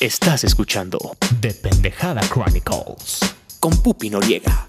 Estás escuchando The Pendejada Chronicles. con Pupi Noriega.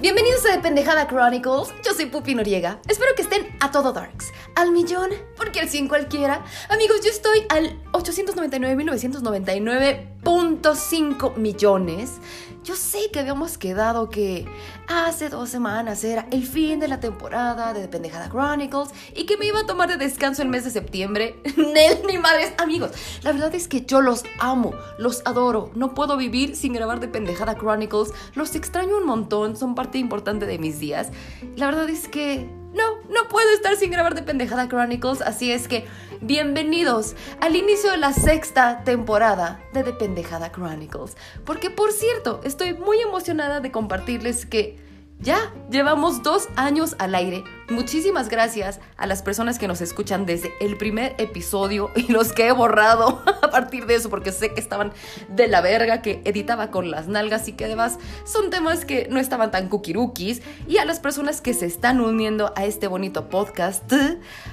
Bienvenidos a The Pendejada Chronicles, yo soy Pupi Noriega. Espero que estén a todo darks, al millón, porque al 100 cualquiera. Amigos, yo estoy al 899.999.5 millones. Yo sé que habíamos quedado que hace dos semanas era el fin de la temporada de Pendejada Chronicles y que me iba a tomar de descanso el mes de septiembre. Nel, ni madres, amigos. La verdad es que yo los amo, los adoro. No puedo vivir sin grabar The Pendejada Chronicles. Los extraño un montón, son parte importante de mis días. La verdad es que no, no puedo estar sin grabar de Pendejada Chronicles, así es que bienvenidos al inicio de la sexta temporada de The Pendejada Chronicles. Porque por cierto, estoy muy emocionada de compartirles que ya llevamos dos años al aire. Muchísimas gracias a las personas que nos escuchan desde el primer episodio y los que he borrado a partir de eso porque sé que estaban de la verga, que editaba con las nalgas y que además son temas que no estaban tan kukirukis. Y a las personas que se están uniendo a este bonito podcast.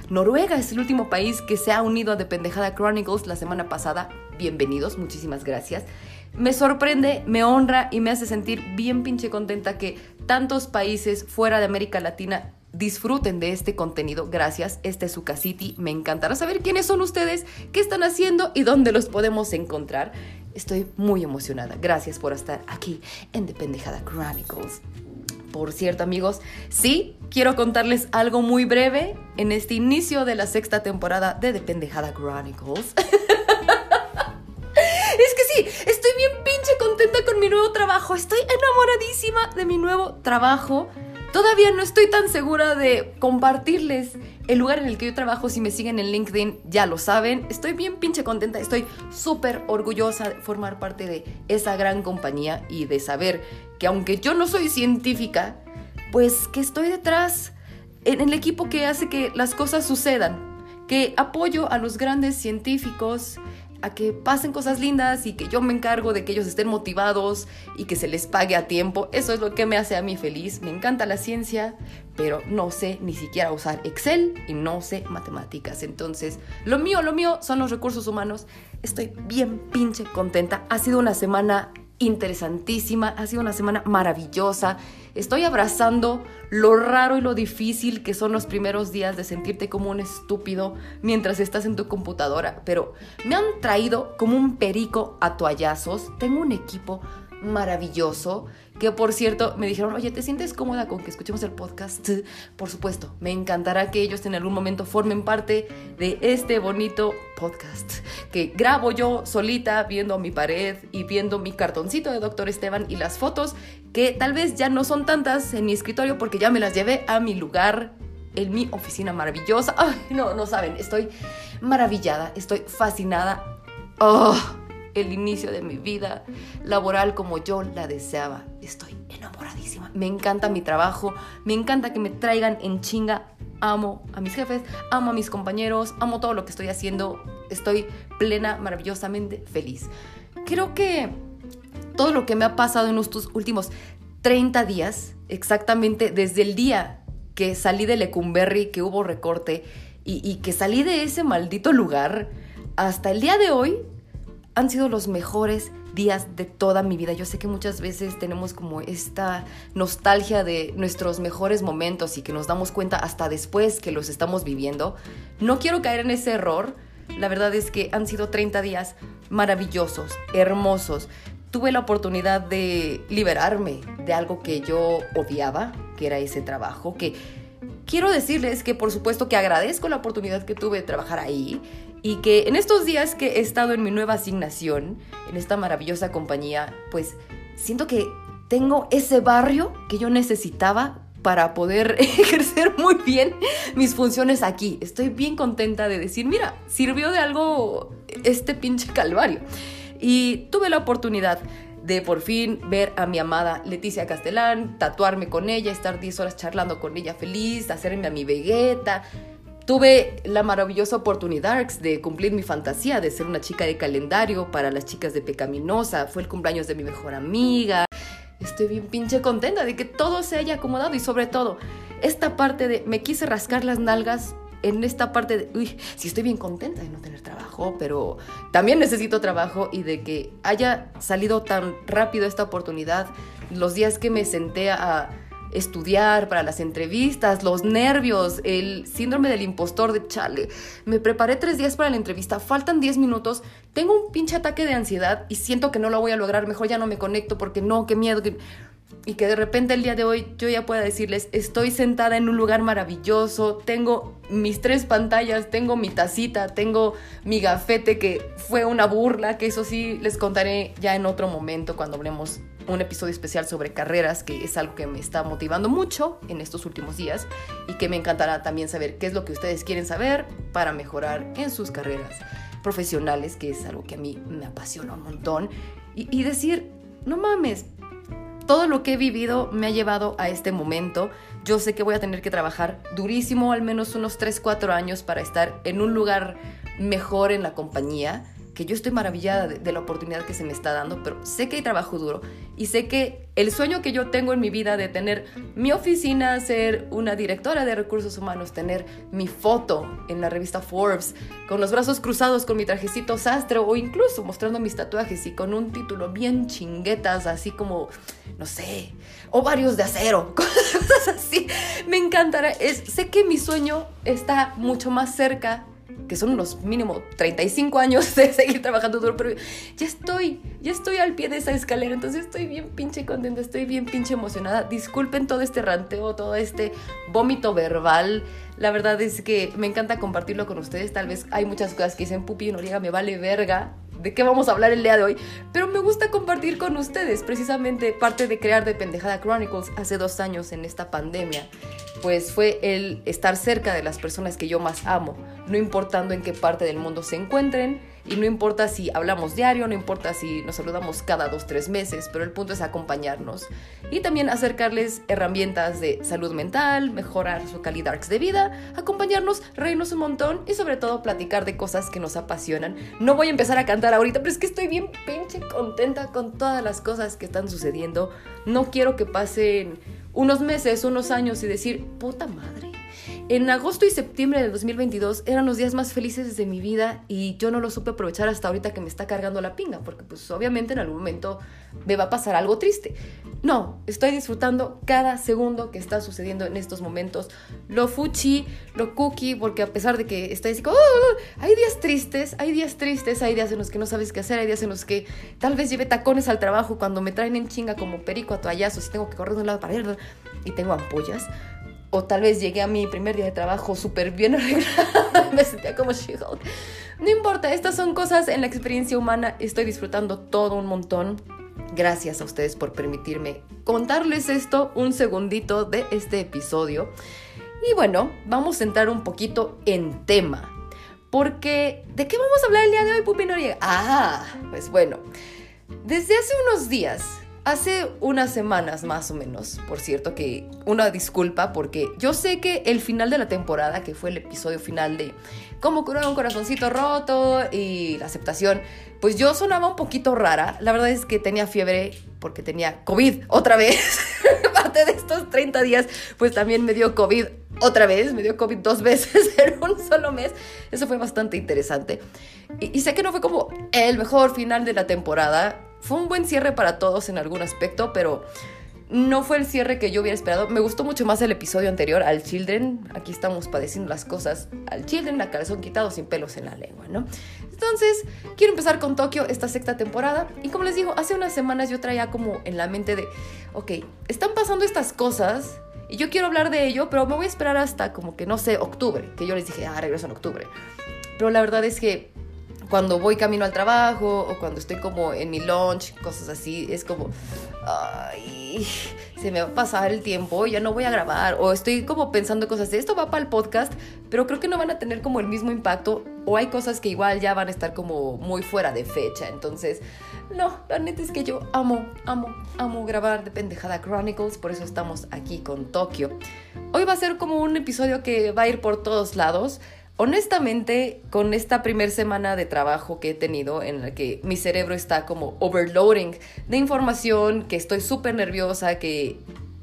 Noruega es el último país que se ha unido a The Pendejada Chronicles la semana pasada. Bienvenidos, muchísimas gracias. Me sorprende, me honra y me hace sentir bien pinche contenta que tantos países fuera de América Latina disfruten de este contenido. Gracias, este es su casiti. Me encantará saber quiénes son ustedes, qué están haciendo y dónde los podemos encontrar. Estoy muy emocionada. Gracias por estar aquí en The Pendejada Chronicles. Por cierto, amigos, sí, quiero contarles algo muy breve en este inicio de la sexta temporada de The Pendejada Chronicles. Es que sí, estoy bien pinche contenta con mi nuevo trabajo. Estoy enamoradísima de mi nuevo trabajo. Todavía no estoy tan segura de compartirles el lugar en el que yo trabajo. Si me siguen en LinkedIn, ya lo saben. Estoy bien pinche contenta. Estoy súper orgullosa de formar parte de esa gran compañía y de saber que aunque yo no soy científica, pues que estoy detrás en el equipo que hace que las cosas sucedan. Que apoyo a los grandes científicos a que pasen cosas lindas y que yo me encargo de que ellos estén motivados y que se les pague a tiempo. Eso es lo que me hace a mí feliz. Me encanta la ciencia, pero no sé ni siquiera usar Excel y no sé matemáticas. Entonces, lo mío, lo mío son los recursos humanos. Estoy bien pinche contenta. Ha sido una semana interesantísima, ha sido una semana maravillosa. Estoy abrazando lo raro y lo difícil que son los primeros días de sentirte como un estúpido mientras estás en tu computadora, pero me han traído como un perico a toallazos. Tengo un equipo maravilloso que por cierto me dijeron, oye, ¿te sientes cómoda con que escuchemos el podcast? Por supuesto, me encantará que ellos en algún momento formen parte de este bonito podcast que grabo yo solita viendo mi pared y viendo mi cartoncito de Doctor Esteban y las fotos que tal vez ya no son tantas en mi escritorio porque ya me las llevé a mi lugar en mi oficina maravillosa. Ay, no, no saben, estoy maravillada, estoy fascinada. Oh, el inicio de mi vida laboral como yo la deseaba. Estoy enamoradísima. Me encanta mi trabajo, me encanta que me traigan en chinga. Amo a mis jefes, amo a mis compañeros, amo todo lo que estoy haciendo. Estoy plena, maravillosamente feliz. Creo que todo lo que me ha pasado en estos últimos 30 días, exactamente desde el día que salí de Lecumberri, que hubo recorte, y, y que salí de ese maldito lugar, hasta el día de hoy, han sido los mejores días de toda mi vida. Yo sé que muchas veces tenemos como esta nostalgia de nuestros mejores momentos y que nos damos cuenta hasta después que los estamos viviendo. No quiero caer en ese error. La verdad es que han sido 30 días maravillosos, hermosos. Tuve la oportunidad de liberarme de algo que yo odiaba, que era ese trabajo, que quiero decirles que por supuesto que agradezco la oportunidad que tuve de trabajar ahí y que en estos días que he estado en mi nueva asignación, en esta maravillosa compañía, pues siento que tengo ese barrio que yo necesitaba para poder ejercer muy bien mis funciones aquí. Estoy bien contenta de decir, mira, sirvió de algo este pinche calvario. Y tuve la oportunidad de por fin ver a mi amada Leticia Castellán, tatuarme con ella, estar 10 horas charlando con ella feliz, hacerme a mi vegueta. Tuve la maravillosa oportunidad de cumplir mi fantasía de ser una chica de calendario para las chicas de Pecaminosa. Fue el cumpleaños de mi mejor amiga. Estoy bien pinche contenta de que todo se haya acomodado y sobre todo esta parte de me quise rascar las nalgas en esta parte de, uy, sí estoy bien contenta de no tener trabajo, pero también necesito trabajo y de que haya salido tan rápido esta oportunidad, los días que me senté a estudiar para las entrevistas, los nervios, el síndrome del impostor de chale. Me preparé tres días para la entrevista, faltan diez minutos, tengo un pinche ataque de ansiedad y siento que no lo voy a lograr, mejor ya no me conecto porque no, qué miedo. Y que de repente el día de hoy yo ya pueda decirles, estoy sentada en un lugar maravilloso, tengo mis tres pantallas, tengo mi tacita, tengo mi gafete que fue una burla, que eso sí les contaré ya en otro momento cuando hablemos un episodio especial sobre carreras, que es algo que me está motivando mucho en estos últimos días y que me encantará también saber qué es lo que ustedes quieren saber para mejorar en sus carreras profesionales, que es algo que a mí me apasiona un montón, y, y decir, no mames, todo lo que he vivido me ha llevado a este momento. Yo sé que voy a tener que trabajar durísimo, al menos unos 3, 4 años para estar en un lugar mejor en la compañía que yo estoy maravillada de, la oportunidad que se me está dando, pero sé que hay trabajo duro y sé que el sueño que yo tengo en mi vida de tener mi oficina, ser una directora de recursos humanos, tener mi foto en la revista Forbes, con los brazos cruzados, con mi trajecito sastre o incluso mostrando mis tatuajes y con un título bien chinguetas, así como, no sé, ovarios de acero, cosas así. Me encantará. Es, sé que mi sueño está mucho más cerca que son unos mínimo 35 años de seguir trabajando duro, pero ya estoy, ya estoy al pie de esa escalera, entonces estoy bien pinche contenta, estoy bien pinche emocionada. Disculpen todo este ranteo, todo este vómito verbal. La verdad es que me encanta compartirlo con ustedes. Tal vez hay muchas cosas que dicen, Pupi Noriega, me vale verga de qué vamos a hablar el día de hoy, pero me gusta compartir con ustedes precisamente parte de crear de Pendejada Chronicles hace dos años en esta pandemia pues fue el estar cerca de las personas que yo más amo, no importando en qué parte del mundo se encuentren y no importa si hablamos diario, no importa si nos saludamos cada dos, tres meses, pero el punto es acompañarnos y también acercarles herramientas de salud mental, mejorar su calidad de vida, acompañarnos, reírnos un montón y sobre todo platicar de cosas que nos apasionan. No voy a empezar a cantar ahorita, pero es que estoy bien pinche contenta con todas las cosas que están sucediendo. No quiero que pasen unos meses, unos años y decir, puta madre. En agosto y septiembre del 2022 eran los días más felices de mi vida y yo no lo supe aprovechar hasta ahorita que me está cargando la pinga, porque pues obviamente en algún momento me va a pasar algo triste. No, estoy disfrutando cada segundo que está sucediendo en estos momentos. Lo fuchi, lo cookie, porque a pesar de que estoy así como, oh, hay días tristes, hay días tristes, hay días en los que no sabes qué hacer, hay días en los que tal vez lleve tacones al trabajo cuando me traen en chinga como perico a toallazos y tengo que correr de un lado para otro y tengo ampollas. O tal vez llegué a mi primer día de trabajo súper bien arreglada, me sentía como she No importa, estas son cosas en la experiencia humana, estoy disfrutando todo un montón Gracias a ustedes por permitirme contarles esto un segundito de este episodio. Y bueno, vamos a entrar un poquito en tema. Porque, ¿de qué vamos a hablar el día de hoy, Pupi Noriega? Ah, pues bueno, desde hace unos días, hace unas semanas más o menos, por cierto, que una disculpa porque yo sé que el final de la temporada, que fue el episodio final de cómo curar un corazoncito roto y la aceptación, pues yo sonaba un poquito rara. La verdad es que tenía fiebre porque tenía COVID otra vez. Parte de estos 30 días, pues también me dio COVID otra vez. Me dio COVID dos veces en un solo mes. Eso fue bastante interesante. Y, y sé que no fue como el mejor final de la temporada. Fue un buen cierre para todos en algún aspecto, pero no fue el cierre que yo hubiera esperado. Me gustó mucho más el episodio anterior, al Children. Aquí estamos padeciendo las cosas. Al Children, la calzón quitado sin pelos en la lengua, ¿no? Entonces, quiero empezar con Tokio esta sexta temporada. Y como les digo, hace unas semanas yo traía como en la mente de, ok, están pasando estas cosas y yo quiero hablar de ello, pero me voy a esperar hasta como que, no sé, octubre. Que yo les dije, ah, regreso en octubre. Pero la verdad es que cuando voy camino al trabajo o cuando estoy como en mi lunch, cosas así, es como, ay, se me va a pasar el tiempo, ya no voy a grabar, o estoy como pensando cosas de esto va para el podcast, pero creo que no van a tener como el mismo impacto, o hay cosas que igual ya van a estar como muy fuera de fecha, entonces, no, la neta es que yo amo, amo, amo grabar de Pendejada Chronicles, por eso estamos aquí con Tokio. Hoy va a ser como un episodio que va a ir por todos lados, honestamente, con esta primera semana de trabajo que he tenido, en la que mi cerebro está como overloading de información, que estoy súper nerviosa, que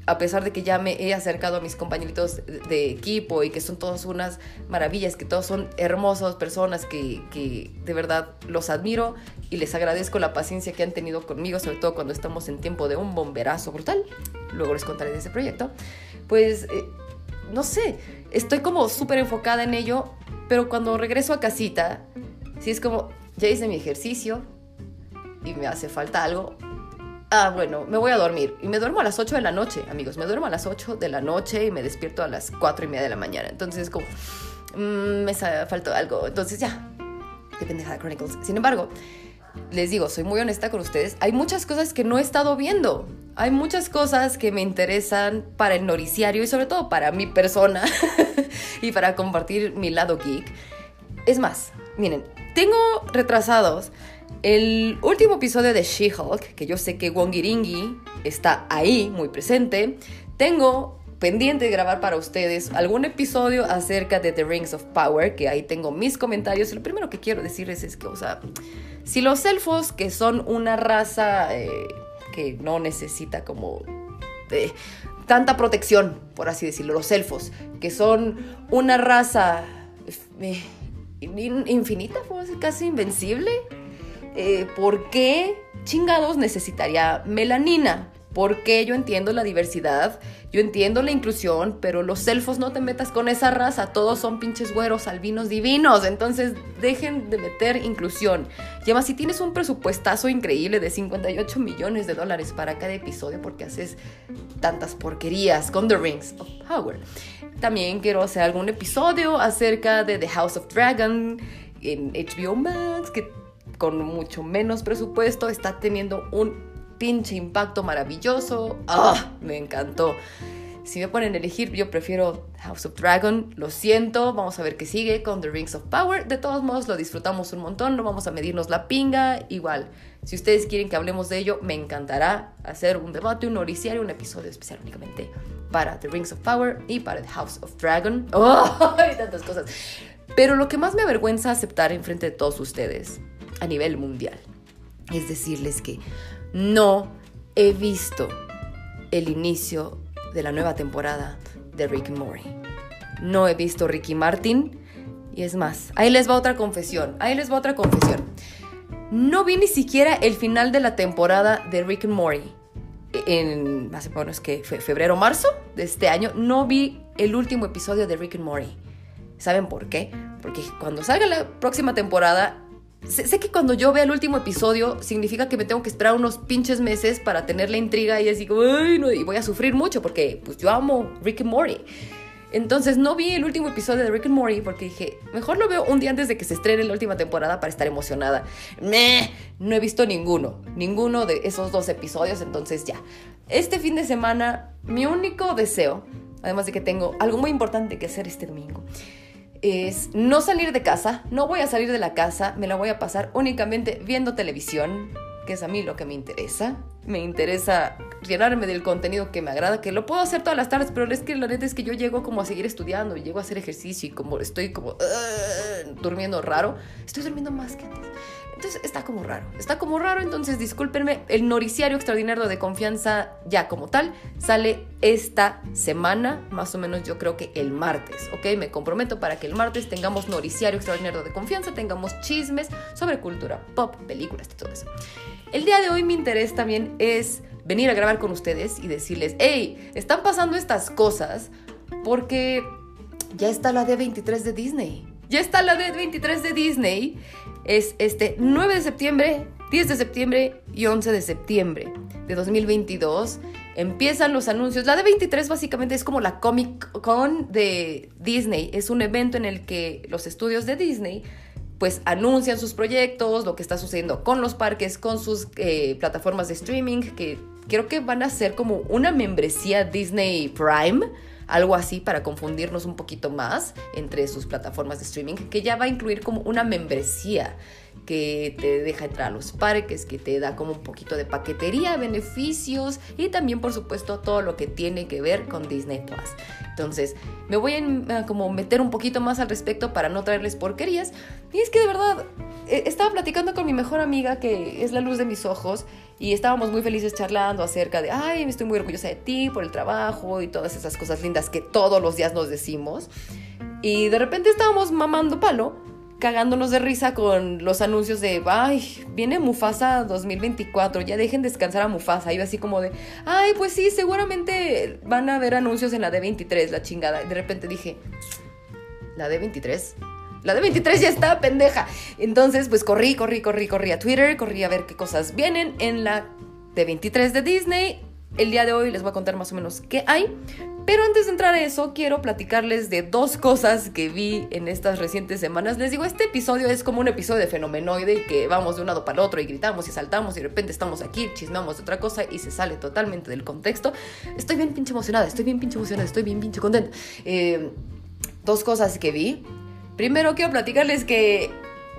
a pesar de que ya me he acercado a mis compañeritos de equipo y que son todos unas maravillas, que todos son hermosas personas que, que, de verdad los admiro y les agradezco la paciencia que han tenido conmigo, sobre todo cuando estamos en tiempo de un bomberazo brutal. Luego les contaré de ese proyecto. Pues, eh, no sé, estoy como súper enfocada en ello, pero cuando regreso a casita, si es como, ya hice mi ejercicio y me hace falta algo, ah, bueno, me voy a dormir. Y me duermo a las 8 de la noche, amigos. Me duermo a las 8 de la noche y me despierto a las 4 y media de la mañana. Entonces, como, mmm, me faltó algo. Entonces, ya. Qué Chronicles. Sin embargo, les digo, soy muy honesta con ustedes. Hay muchas cosas que no he estado viendo. Hay muchas cosas que me interesan para el noriciario y sobre todo para mi persona y para compartir mi lado geek. Es más, miren, tengo retrasados el último episodio de She-Hulk, que yo sé que Wongiringi está ahí, muy presente, tengo pendiente de grabar para ustedes algún episodio acerca de The Rings of Power, que ahí tengo mis comentarios. Lo primero que quiero decirles es que, o sea, si los elfos, que son una raza eh, que no necesita como tanta protección, por así decirlo, los elfos, que son una raza eh, infinita, casi invencible, eh, ¿por qué chingados necesitaría melanina? Porque yo entiendo la diversidad, yo entiendo la inclusión, pero los elfos no te metas con esa raza, todos son pinches güeros, albinos divinos, entonces dejen de meter inclusión. Y además, si tienes un presupuestazo increíble de 58 millones de dólares para cada episodio, porque haces tantas porquerías con The Rings of Power. También quiero hacer algún episodio acerca de The House of Dragon en HBO Max, que con mucho menos presupuesto está teniendo un pinche impacto maravilloso. ¡Ah! Me encantó. Si me ponen a elegir, yo prefiero House of Dragon. Lo siento, vamos a ver qué sigue con The Rings of Power. De todos modos, lo disfrutamos un montón, no vamos a medirnos la pinga. Igual, si ustedes quieren que hablemos de ello, me encantará hacer un debate, un oriciario, un episodio especial únicamente para The Rings of Power y para The House of Dragon. ¡Oh! Hay tantas cosas. Pero lo que más me avergüenza aceptar en frente de todos ustedes a nivel mundial es decirles que no he visto el inicio de la nueva temporada de Rick Morty. No he visto Ricky Martin. Y es más, ahí les va otra confesión. Ahí les va otra confesión. No vi ni siquiera el final de la temporada de Rick Morty. En, hace es que fue febrero marzo de este año, no vi el último episodio de Rick and Morty. ¿Saben por qué? Porque cuando salga la próxima temporada, Sé, que cuando yo vea el último episodio significa que me tengo que esperar unos pinches meses para tener la intriga y así y voy a sufrir mucho porque pues yo amo Rick and Morty. Entonces no vi el último episodio de Rick and Morty porque dije, mejor lo veo un día antes de que se estrene la última temporada para estar emocionada. No he visto ninguno, ninguno de esos dos episodios, entonces ya. Este fin de semana, mi único deseo, además de que tengo algo muy importante que hacer este domingo, es no salir de casa, no voy a salir de la casa, me la voy a pasar únicamente viendo televisión, que es a mí lo que me interesa. Me interesa llenarme del contenido que me agrada, que lo puedo hacer todas las tardes, pero es que la neta es que yo llego como a seguir estudiando, llego a hacer ejercicio y como estoy como durmiendo raro, estoy durmiendo más que antes. Entonces está como raro, está como raro, entonces discúlpenme, el noriciario extraordinario de confianza ya como tal sale esta semana, más o menos yo creo que el martes, ¿ok? Me comprometo para que el martes tengamos noriciario extraordinario de confianza, tengamos chismes sobre cultura pop, películas y todo eso. El día de hoy mi interés también es venir a grabar con ustedes y decirles, hey, están pasando estas cosas porque ya está la D23 de Disney. Ya está la D23 de Disney es este 9 de septiembre, 10 de septiembre y 11 de septiembre de 2022. Empiezan los anuncios. La de 23 básicamente es como la Comic Con de Disney. Es un evento en el que los estudios de Disney pues anuncian sus proyectos, lo que está sucediendo con los parques, con sus eh, plataformas de streaming, que creo que van a ser como una membresía Disney Prime algo así para confundirnos un poquito más entre sus plataformas de streaming, que ya va a incluir como una membresía que te deja entrar a los parques, que te da como un poquito de paquetería, beneficios y también por supuesto todo lo que tiene que ver con Disney Plus. Entonces me voy a como meter un poquito más al respecto para no traerles porquerías. Y es que de verdad eh, estaba platicando con mi mejor amiga que es la luz de mis ojos Y estábamos muy felices charlando acerca de, ay, estoy muy orgullosa de ti por el trabajo y todas esas cosas lindas que todos los días nos decimos. Y de repente estábamos mamando palo, cagándonos de risa con los anuncios de, ay, viene Mufasa 2024, ya dejen descansar a Mufasa. Yo así como de, ay, pues sí, seguramente van a haber anuncios en la D23, la chingada. Y de repente dije, ¿la D23? La D23 ya está, pendeja. Entonces, pues corrí, corrí, corrí, corrí a Twitter, corrí a ver qué cosas vienen en la D23 de Disney. El día de hoy les voy a contar más o menos qué hay. Pero antes de entrar a eso, quiero platicarles de dos cosas que vi en estas recientes semanas. Les digo, este episodio es como un episodio de fenomenoide que vamos de un lado para el otro y gritamos y saltamos y de repente estamos aquí, chismeamos de otra cosa y se sale totalmente del contexto. Estoy bien pinche emocionada, estoy bien pinche emocionada, estoy bien pinche contenta. Eh, dos cosas que vi. Primero quiero platicarles que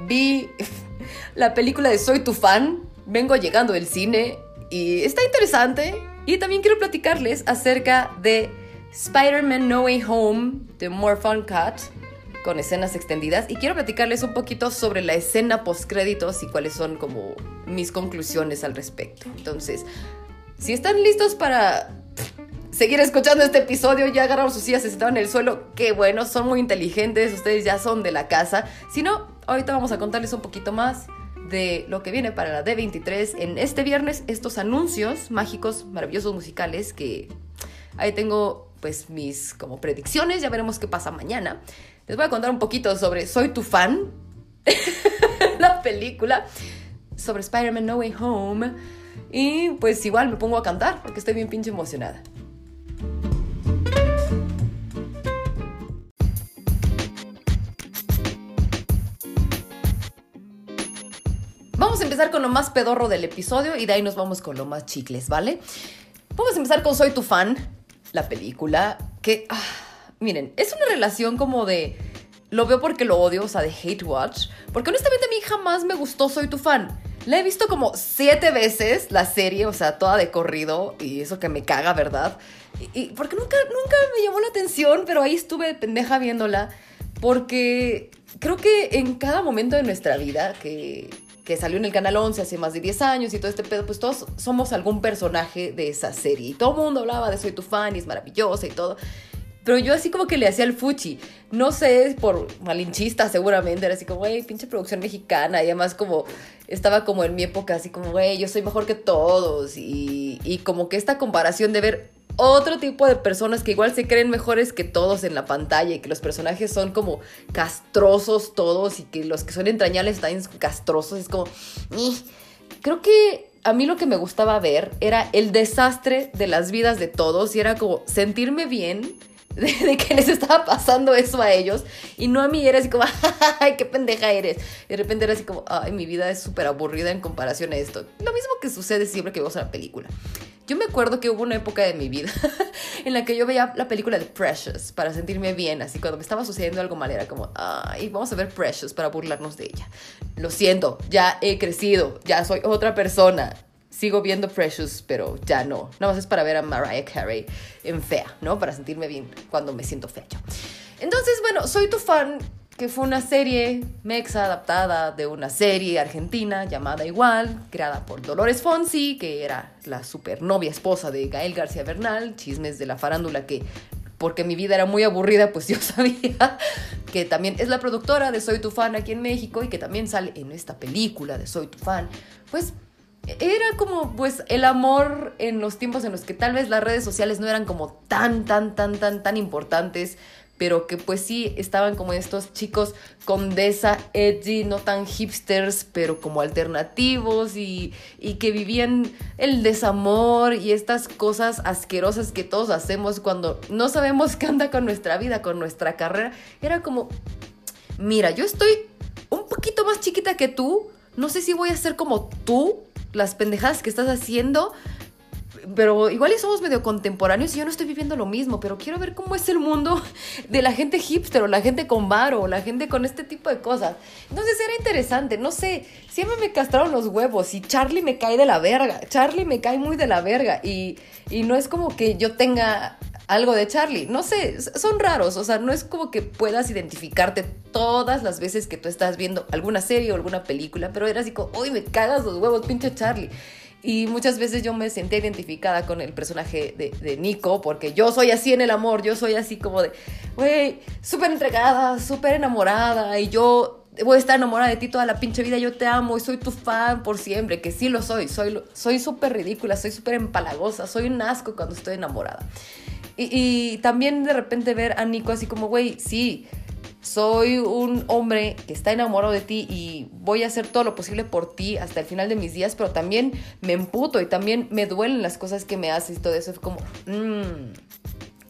vi la película de Soy tu fan. Vengo llegando del cine y está interesante. Y también quiero platicarles acerca de Spider-Man No Way Home de More Fun Cut con escenas extendidas y quiero platicarles un poquito sobre la escena post créditos y cuáles son como mis conclusiones al respecto. Entonces, si están listos para seguir escuchando este episodio, ya agarraron sus sillas, se sentaron en el suelo, qué bueno, son muy inteligentes, ustedes ya son de la casa. Si no, ahorita vamos a contarles un poquito más de lo que viene para la D23 en este viernes, estos anuncios mágicos, maravillosos musicales que ahí tengo pues mis como predicciones, ya veremos qué pasa mañana. Les voy a contar un poquito sobre Soy tu fan, la película, sobre Spider-Man No Way Home y pues igual me pongo a cantar porque estoy bien pinche emocionada. Vamos a empezar con lo más pedorro del episodio y de ahí nos vamos con lo más chicles, ¿vale? Vamos a empezar con Soy tu fan la película, que, ah, miren, es una relación como de, lo veo porque lo odio, o sea, de hate watch, porque honestamente a mí jamás me gustó Soy tu fan. La he visto como siete veces la serie, o sea, toda de corrido, y eso que me caga, ¿verdad? Y, porque nunca, nunca me llamó la atención, pero ahí estuve pendeja viéndola, porque creo que en cada momento de nuestra vida que que salió en el Canal 11 hace más de 10 años y todo este pedo, pues todos somos algún personaje de esa serie. Y todo el mundo hablaba de Soy tu fan y es maravillosa y todo. Pero yo así como que le hacía el fuchi. No sé, por malinchista seguramente. Era así como, güey, pinche producción mexicana. Y además como estaba como en mi época así como, güey, yo soy mejor que todos. Y, y como que esta comparación de ver otro tipo de personas que igual se creen mejores que todos en la pantalla y que los personajes son como castrosos todos y que los que son entrañables también castrosos. Es como... Creo que a mí lo que me gustaba ver era el desastre de las vidas de todos y era como sentirme bien de, que les estaba pasando eso a ellos y no a mí, era así como, ay, qué pendeja eres. Y de repente era así como, ay, mi vida es súper aburrida en comparación a esto. Lo mismo que sucede siempre que vemos una película. Yo me acuerdo que hubo una época de mi vida en la que yo veía la película de Precious para sentirme bien, así cuando me estaba sucediendo algo mal era como, ay, vamos a ver Precious para burlarnos de ella. Lo siento, ya he crecido, ya soy otra persona, sigo viendo Precious, pero ya no. Nada más es para ver a Mariah Carey en fea, ¿no? Para sentirme bien cuando me siento fea. Entonces, bueno, soy tu fan, que fue una serie mexa adaptada de una serie argentina llamada igual, creada por Dolores Fonsi, que era la supernovia esposa de Gael García Bernal, chismes de la farándula que porque mi vida era muy aburrida, pues yo sabía que también es la productora de Soy tu fan aquí en México y que también sale en esta película de Soy tu fan. Pues era como pues el amor en los tiempos en los que tal vez las redes sociales no eran como tan, tan, tan, tan, tan importantes, pero que pues sí estaban como estos chicos condesa, edgy, no tan hipsters, pero como alternativos y, y que vivían el desamor y estas cosas asquerosas que todos hacemos cuando no sabemos qué anda con nuestra vida, con nuestra carrera. Era como, mira, yo estoy un poquito más chiquita que tú, no sé si voy a ser como tú, las pendejadas que estás haciendo. Pero igual y somos medio contemporáneos y yo no estoy viviendo lo mismo, pero quiero ver cómo es el mundo de la gente hipster o la gente con bar o la gente con este tipo de cosas. Entonces era interesante, no sé, siempre me castraron los huevos y Charlie me cae de la verga, Charlie me cae muy de la verga y, y no es como que yo tenga algo de Charlie. No sé, son raros, o sea, no es como que puedas identificarte todas las veces que tú estás viendo alguna serie o alguna película, pero era así como, uy, me cagas los huevos, pinche Charlie. Y muchas veces yo me sentía identificada con el personaje de, Nico, porque yo soy así en el amor, yo soy así como de, güey, súper entregada, súper enamorada, y yo voy a estar enamorada de ti toda la pinche vida, yo te amo y soy tu fan por siempre, que sí lo soy, soy soy súper ridícula, soy súper empalagosa, soy un asco cuando estoy enamorada. Y, y también de repente ver a Nico así como, güey, sí, soy un hombre que está enamorado de ti y voy a hacer todo lo posible por ti hasta el final de mis días, pero también me emputo y también me duelen las cosas que me haces y todo eso. Es como, mmm,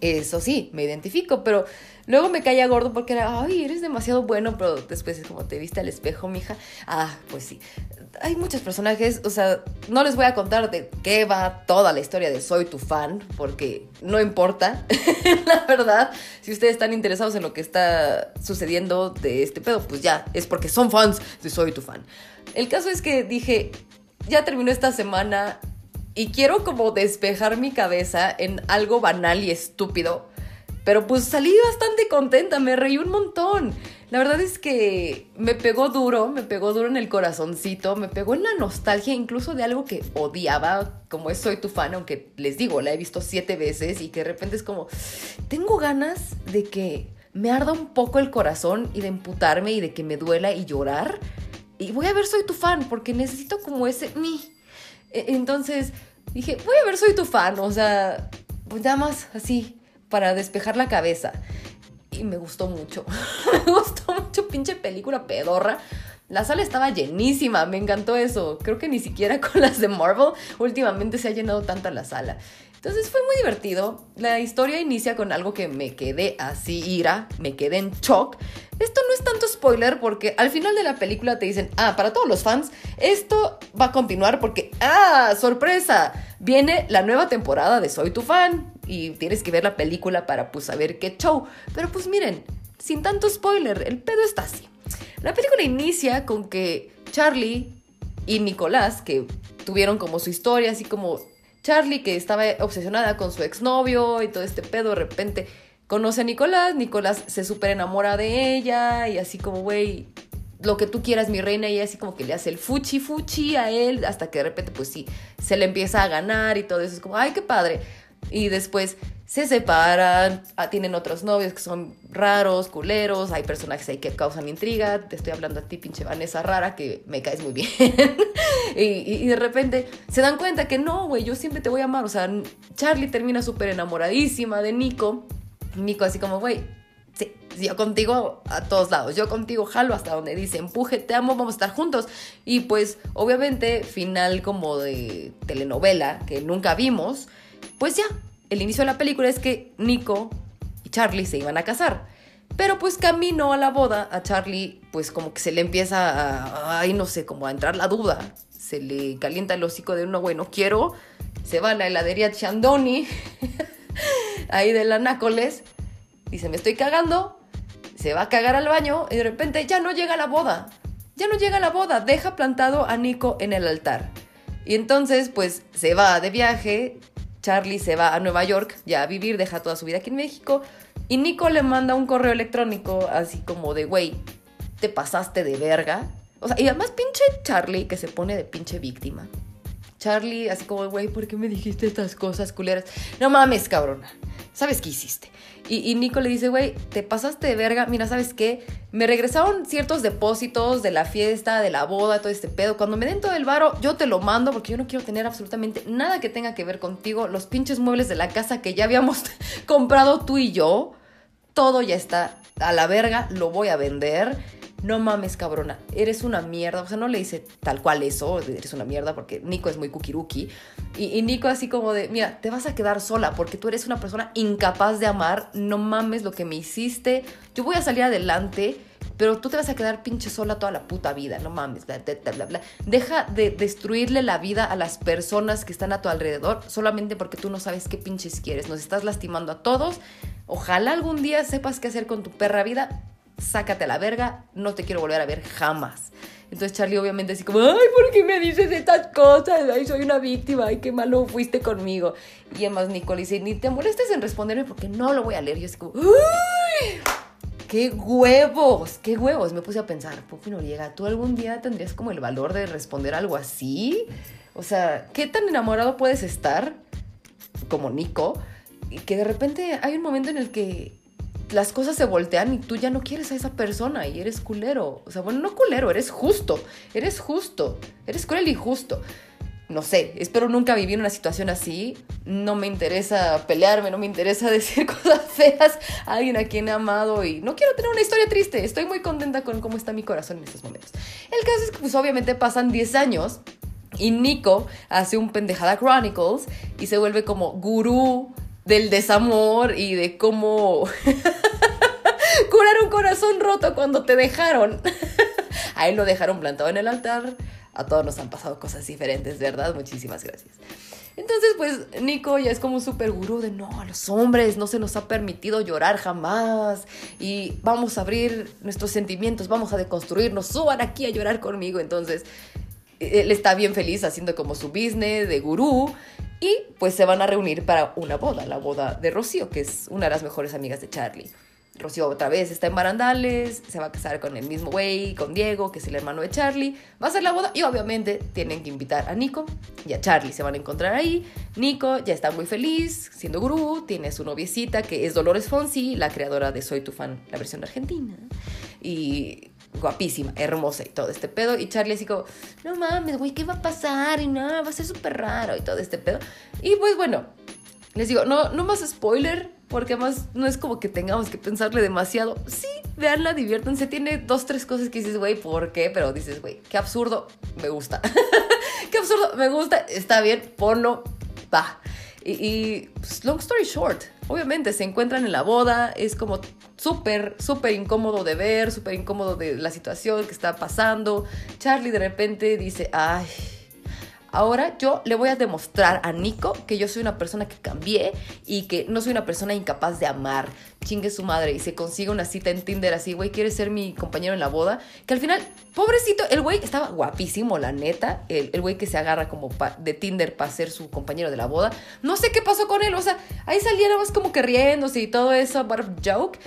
eso sí, me identifico, pero luego me caía gordo porque era, ay, eres demasiado bueno, pero después es como te viste al espejo, mija. Ah, pues sí. Hay muchos personajes, o sea, no les voy a contar de qué va toda la historia de Soy tu fan, porque no importa, la verdad. Si ustedes están interesados en lo que está sucediendo de este pedo, pues ya, es porque son fans de Soy tu fan. El caso es que dije, ya terminó esta semana, y quiero como despejar mi cabeza en algo banal y estúpido. Pero pues salí bastante contenta, me reí un montón. La verdad es que me pegó duro, me pegó duro en el corazoncito, me pegó en la nostalgia incluso de algo que odiaba, como es Soy tu fan, aunque les digo, la he visto siete veces y que de repente es como, tengo ganas de que me arda un poco el corazón y de emputarme y de que me duela y llorar. Y voy a ver Soy tu fan porque necesito como ese... Mi. E, entonces dije, voy a ver Soy tu fan, o sea, pues nada más así, para despejar la cabeza. Y me gustó mucho, me gustó mucho pinche película pedorra. La sala estaba llenísima, me encantó eso. Creo que ni siquiera con las de Marvel últimamente se ha llenado tanta la sala. Entonces fue muy divertido. La historia inicia con algo que me quedé así ira, me quedé en shock. Esto no es tanto spoiler porque al final de la película te dicen, ah, para todos los fans, esto va a continuar porque, ah, sorpresa, viene la nueva temporada de Soy tu fan y tienes que ver la película para pues saber qué show. Pero pues miren, sin tanto spoiler, el pedo está así. La película inicia con que Charlie y Nicolás, que tuvieron como su historia, así como Charlie, que estaba obsesionada con su exnovio y todo este pedo, de repente conoce a Nicolás, Nicolás se súper enamora de ella y así como, güey, lo que tú quieras, mi reina, y así como que le hace el fuchi fuchi a él, hasta que de repente, pues sí, se le empieza a ganar y todo eso, es como, ay, qué padre. Y después se separan, ah, tienen otros novios que son raros, culeros, hay personajes ahí que causan intriga, te estoy hablando a ti, pinche Vanessa rara, que me caes muy bien. y, de repente se dan cuenta que no, güey, yo siempre te voy a amar, o sea, Charlie termina súper enamoradísima de Nico, Nico así como, güey, sí, yo contigo a todos lados, yo contigo jalo hasta donde dice, empuje, te amo, vamos a estar juntos. Y pues obviamente final como de telenovela que nunca vimos, pues ya, el inicio de la película es que Nico y Charlie se iban a casar. Pero pues camino a la boda, a Charlie pues como que se le empieza a, ay no sé, como a entrar la duda. Se le calienta el hocico de uno, bueno, quiero. Se va a la heladería Chandoni, ahí de la Nácoles. Dice, me estoy cagando. Se va a cagar al baño y de repente ya no llega la boda. Ya no llega la boda. Deja plantado a Nico en el altar. Y entonces pues se va de viaje Charlie se va a Nueva York ya a vivir, deja toda su vida aquí en México. Y Nico le manda un correo electrónico así como de, güey, te pasaste de verga. O sea, y además pinche Charlie que se pone de pinche víctima. Charlie así como, güey, ¿por qué me dijiste estas cosas culeras? No mames, cabrona. ¿Sabes qué hiciste? Y, Nico le dice, güey, te pasaste de verga. Mira, ¿sabes qué? Me regresaron ciertos depósitos de la fiesta, de la boda, todo este pedo. Cuando me den todo el varo, yo te lo mando porque yo no quiero tener absolutamente nada que tenga que ver contigo. Los pinches muebles de la casa que ya habíamos comprado tú y yo, todo ya está a la verga, lo voy a vender no mames, cabrona, eres una mierda. O sea, no le dice tal cual eso, eres una mierda, porque Nico es muy kukiruki. Y, y, Nico así como de, mira, te vas a quedar sola porque tú eres una persona incapaz de amar. No mames lo que me hiciste. Yo voy a salir adelante. Pero tú te vas a quedar pinche sola toda la puta vida, no mames. Deja de destruirle la vida a las personas que están a tu alrededor solamente porque tú no sabes qué pinches quieres. Nos estás lastimando a todos. Ojalá algún día sepas qué hacer con tu perra vida sácate a la verga, no te quiero volver a ver jamás. Entonces Charlie obviamente así como, ay, ¿por qué me dices estas cosas? Ay, soy una víctima, ay, qué malo fuiste conmigo. Y además Nicole dice, ni te molestes en responderme porque no lo voy a leer. Yo así como, ¡Uy! ¡Qué huevos! ¡Qué huevos! Me puse a pensar, Pupi Noriega, ¿tú algún día tendrías como el valor de responder algo así? O sea, ¿qué tan enamorado puedes estar como Nico? Y que de repente hay un momento en el que las cosas se voltean y tú ya no quieres a esa persona y eres culero. O sea, bueno, no culero, eres justo. Eres justo. Eres cruel y justo. No sé, espero nunca vivir una situación así. No me interesa pelearme, no me interesa decir cosas feas a alguien a quien he amado y no quiero tener una historia triste. Estoy muy contenta con cómo está mi corazón en estos momentos. El caso es que pues obviamente pasan 10 años y Nico hace un pendejada Chronicles y se vuelve como gurú del desamor y de cómo curar un corazón roto cuando te dejaron. A él lo dejaron plantado en el altar. A todos nos han pasado cosas diferentes, ¿verdad? Muchísimas gracias. Entonces, pues Nico ya es como un super gurú de no, a los hombres no se nos ha permitido llorar jamás y vamos a abrir nuestros sentimientos, vamos a deconstruirnos, suban aquí a llorar conmigo. Entonces, él está bien feliz haciendo como su business de gurú y pues se van a reunir para una boda, la boda de Rocío, que es una de las mejores amigas de Charlie. Rocío otra vez está en barandales, se va a casar con el mismo güey, con Diego, que es el hermano de Charlie. Va a ser la boda y obviamente tienen que invitar a Nico y a Charlie. Se van a encontrar ahí. Nico ya está muy feliz siendo gurú, tiene su noviecita que es Dolores Fonsi, la creadora de Soy tu fan, la versión argentina. Y guapísima, hermosa y todo este pedo. Y Charlie así como, no mames, güey, ¿qué va a pasar? Y no, va a ser súper raro y todo este pedo. Y pues bueno, les digo, no, no más spoiler, porque además no es como que tengamos que pensarle demasiado. Sí, veanla, diviértanse. Tiene dos, tres cosas que dices, güey, ¿por qué? Pero dices, güey, qué absurdo, me gusta. qué absurdo, me gusta, está bien, ponlo, va. Y, y pues, long story short, obviamente se encuentran en la boda, es como súper, súper incómodo de ver, súper incómodo de la situación que está pasando. Charlie de repente dice, ay, ahora yo le voy a demostrar a Nico que yo soy una persona que cambié y que no soy una persona incapaz de amar. Chingue su madre y se consigue una cita en Tinder así, güey, ¿quieres ser mi compañero en la boda? Que al final, pobrecito, el güey estaba guapísimo, la neta. El güey que se agarra como de Tinder para ser su compañero de la boda. No sé qué pasó con él, o sea, ahí salía como que riéndose y todo eso, but joke.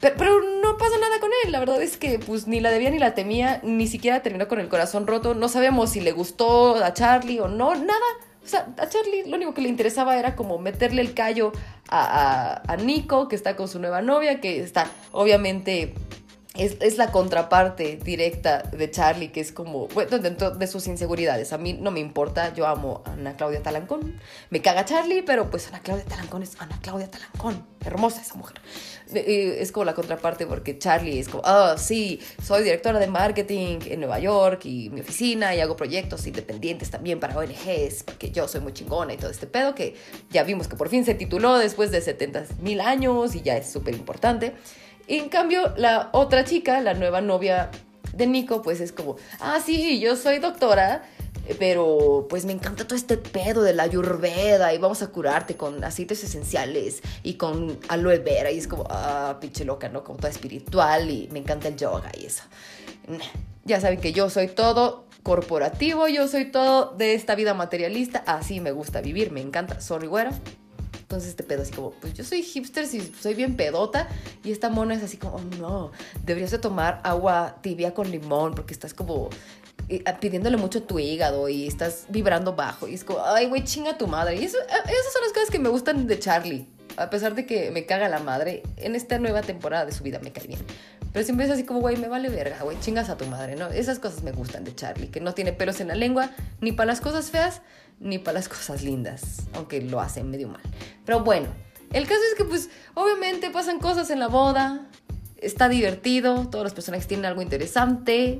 Pero, no pasa nada con él, la verdad es que pues ni la debía ni la temía, ni siquiera terminó con el corazón roto, no sabemos si le gustó a Charlie o no, nada. O sea, a Charlie lo único que le interesaba era como meterle el callo a, a, a Nico, que está con su nueva novia, que está obviamente es, la contraparte directa de Charlie, que es como, bueno, dentro de sus inseguridades. A mí no me importa, yo amo a Ana Claudia Talancón. Me caga Charlie, pero pues Ana Claudia Talancón es Ana Claudia Talancón. Hermosa esa mujer. Es como la contraparte porque Charlie es como, oh, sí, soy directora de marketing en Nueva York y mi oficina y hago proyectos independientes también para ONGs, porque yo soy muy chingona y todo este pedo que ya vimos que por fin se tituló después de 70 mil años y ya es súper importante. Y en cambio, la otra chica, la nueva novia de Nico, pues es como, ah, sí, yo soy doctora, pero pues me encanta todo este pedo de la ayurveda y vamos a curarte con aceites esenciales y con aloe vera y es como, ah, pinche loca, ¿no? Como toda espiritual y me encanta el yoga y eso. Ya saben que yo soy todo corporativo, yo soy todo de esta vida materialista, así me gusta vivir, me encanta, sorry güera, entonces este pedo así como, pues yo soy hipster, si soy bien pedota. Y esta mona es así como, oh, no, deberías de tomar agua tibia con limón porque estás como pidiéndole mucho a tu hígado y estás vibrando bajo. Y es como, ay, güey, chinga tu madre. Y eso, eh, esas son las cosas que me gustan de Charlie. A pesar de que me caga la madre, en esta nueva temporada de su vida me cae bien. Pero siempre es así como, güey, me vale verga, güey, chingas a tu madre, ¿no? Esas cosas me gustan de Charlie, que no tiene pelos en la lengua, ni para las cosas feas, ni para las cosas lindas, aunque lo hace medio mal. Pero bueno, el caso es que pues obviamente pasan cosas en la boda, está divertido, todas las personas tienen algo interesante.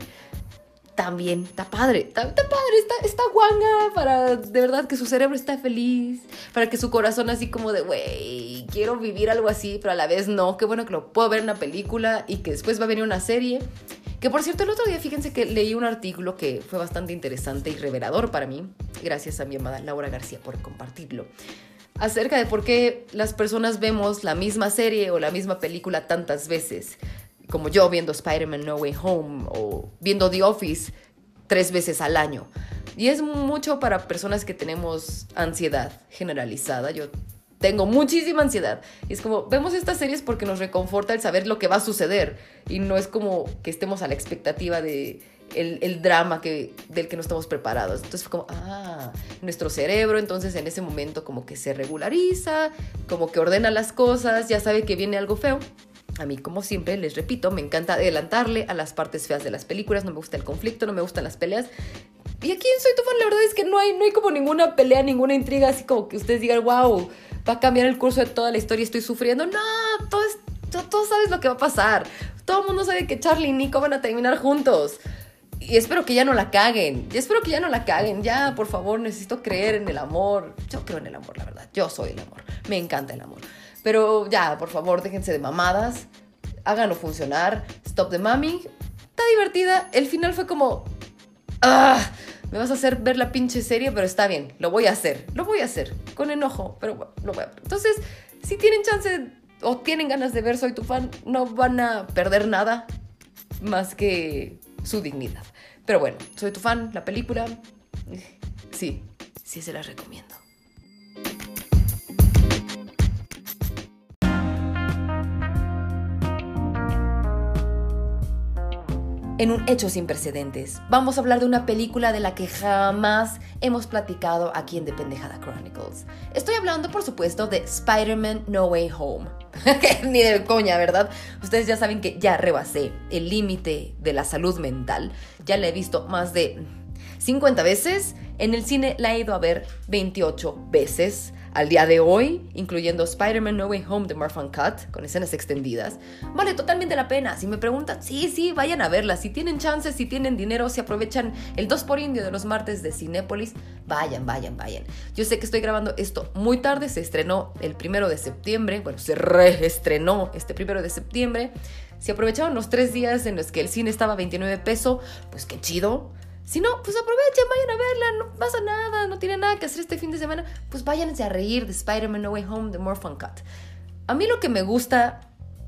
También está padre, está, padre, está, está guanga para de verdad que su cerebro está feliz, para que su corazón así como de, güey, quiero vivir algo así, pero a la vez no, qué bueno que lo puedo ver en una película y que después va a venir una serie. Que por cierto, el otro día, fíjense que leí un artículo que fue bastante interesante y revelador para mí, gracias a mi amada Laura García por compartirlo, acerca de por qué las personas vemos la misma serie o la misma película tantas veces, como yo viendo Spider-Man No Way Home o viendo The Office tres veces al año. Y es mucho para personas que tenemos ansiedad generalizada. Yo tengo muchísima ansiedad. Y es como, vemos estas series porque nos reconforta el saber lo que va a suceder. Y no es como que estemos a la expectativa de el, drama que, del que no estamos preparados. Entonces como, ah, nuestro cerebro entonces en ese momento como que se regulariza, como que ordena las cosas, ya sabe que viene algo feo. A mí, como siempre, les repito, me encanta adelantarle a las partes feas de las películas, no me gusta el conflicto, no me gustan las peleas. Y aquí en Soy tu fan, la verdad es que no hay, no hay como ninguna pelea, ninguna intriga, así como que ustedes digan, wow, va a cambiar el curso de toda la historia, estoy sufriendo. No, todo es, todo, sabes lo que va a pasar. Todo el mundo sabe que Charlie y Nico van a terminar juntos. Y espero que ya no la caguen. Y espero que ya no la caguen. Ya, por favor, necesito creer en el amor. Yo creo en el amor, la verdad. Yo soy el amor. Me encanta el amor. Pero ya, por favor, déjense de mamadas. Háganlo funcionar. Stop the mami. Está divertida. El final fue como. ¡Ah! Me vas a hacer ver la pinche serie, pero está bien. Lo voy a hacer. Lo voy a hacer. Con enojo, pero lo voy a Entonces, si tienen chance o tienen ganas de ver Soy tu fan, no van a perder nada más que su dignidad. Pero bueno, soy tu fan, la película, sí, sí se la recomiendo. En un hecho sin precedentes, vamos a hablar de una película de la que jamás hemos platicado aquí en The Pendejada Chronicles. Estoy hablando, por supuesto, de Spider-Man No Way Home. Ni de coña, ¿verdad? Ustedes ya saben que ya rebasé el límite de la salud mental. Ya la he visto más de 50 veces. En el cine la he ido a ver 28 veces al día de hoy, incluyendo Spider-Man No Way Home de Marfan Cut, con escenas extendidas, vale totalmente la pena. Si me preguntan, sí, sí, vayan a verla. Si tienen chances, si tienen dinero, si aprovechan el 2 por indio de los martes de Cinépolis, vayan, vayan, vayan. Yo sé que estoy grabando esto muy tarde, se estrenó el primero de septiembre, bueno, se reestrenó este primero de septiembre. Si aprovecharon los tres días en los que el cine estaba a 29 pesos, pues qué chido. Si no, pues aprovechen, vayan a verla, no pasa nada, no tienen nada que hacer este fin de semana, pues váyanse a reír de Spider-Man No Way Home, de More Fun Cut. A mí lo que me gusta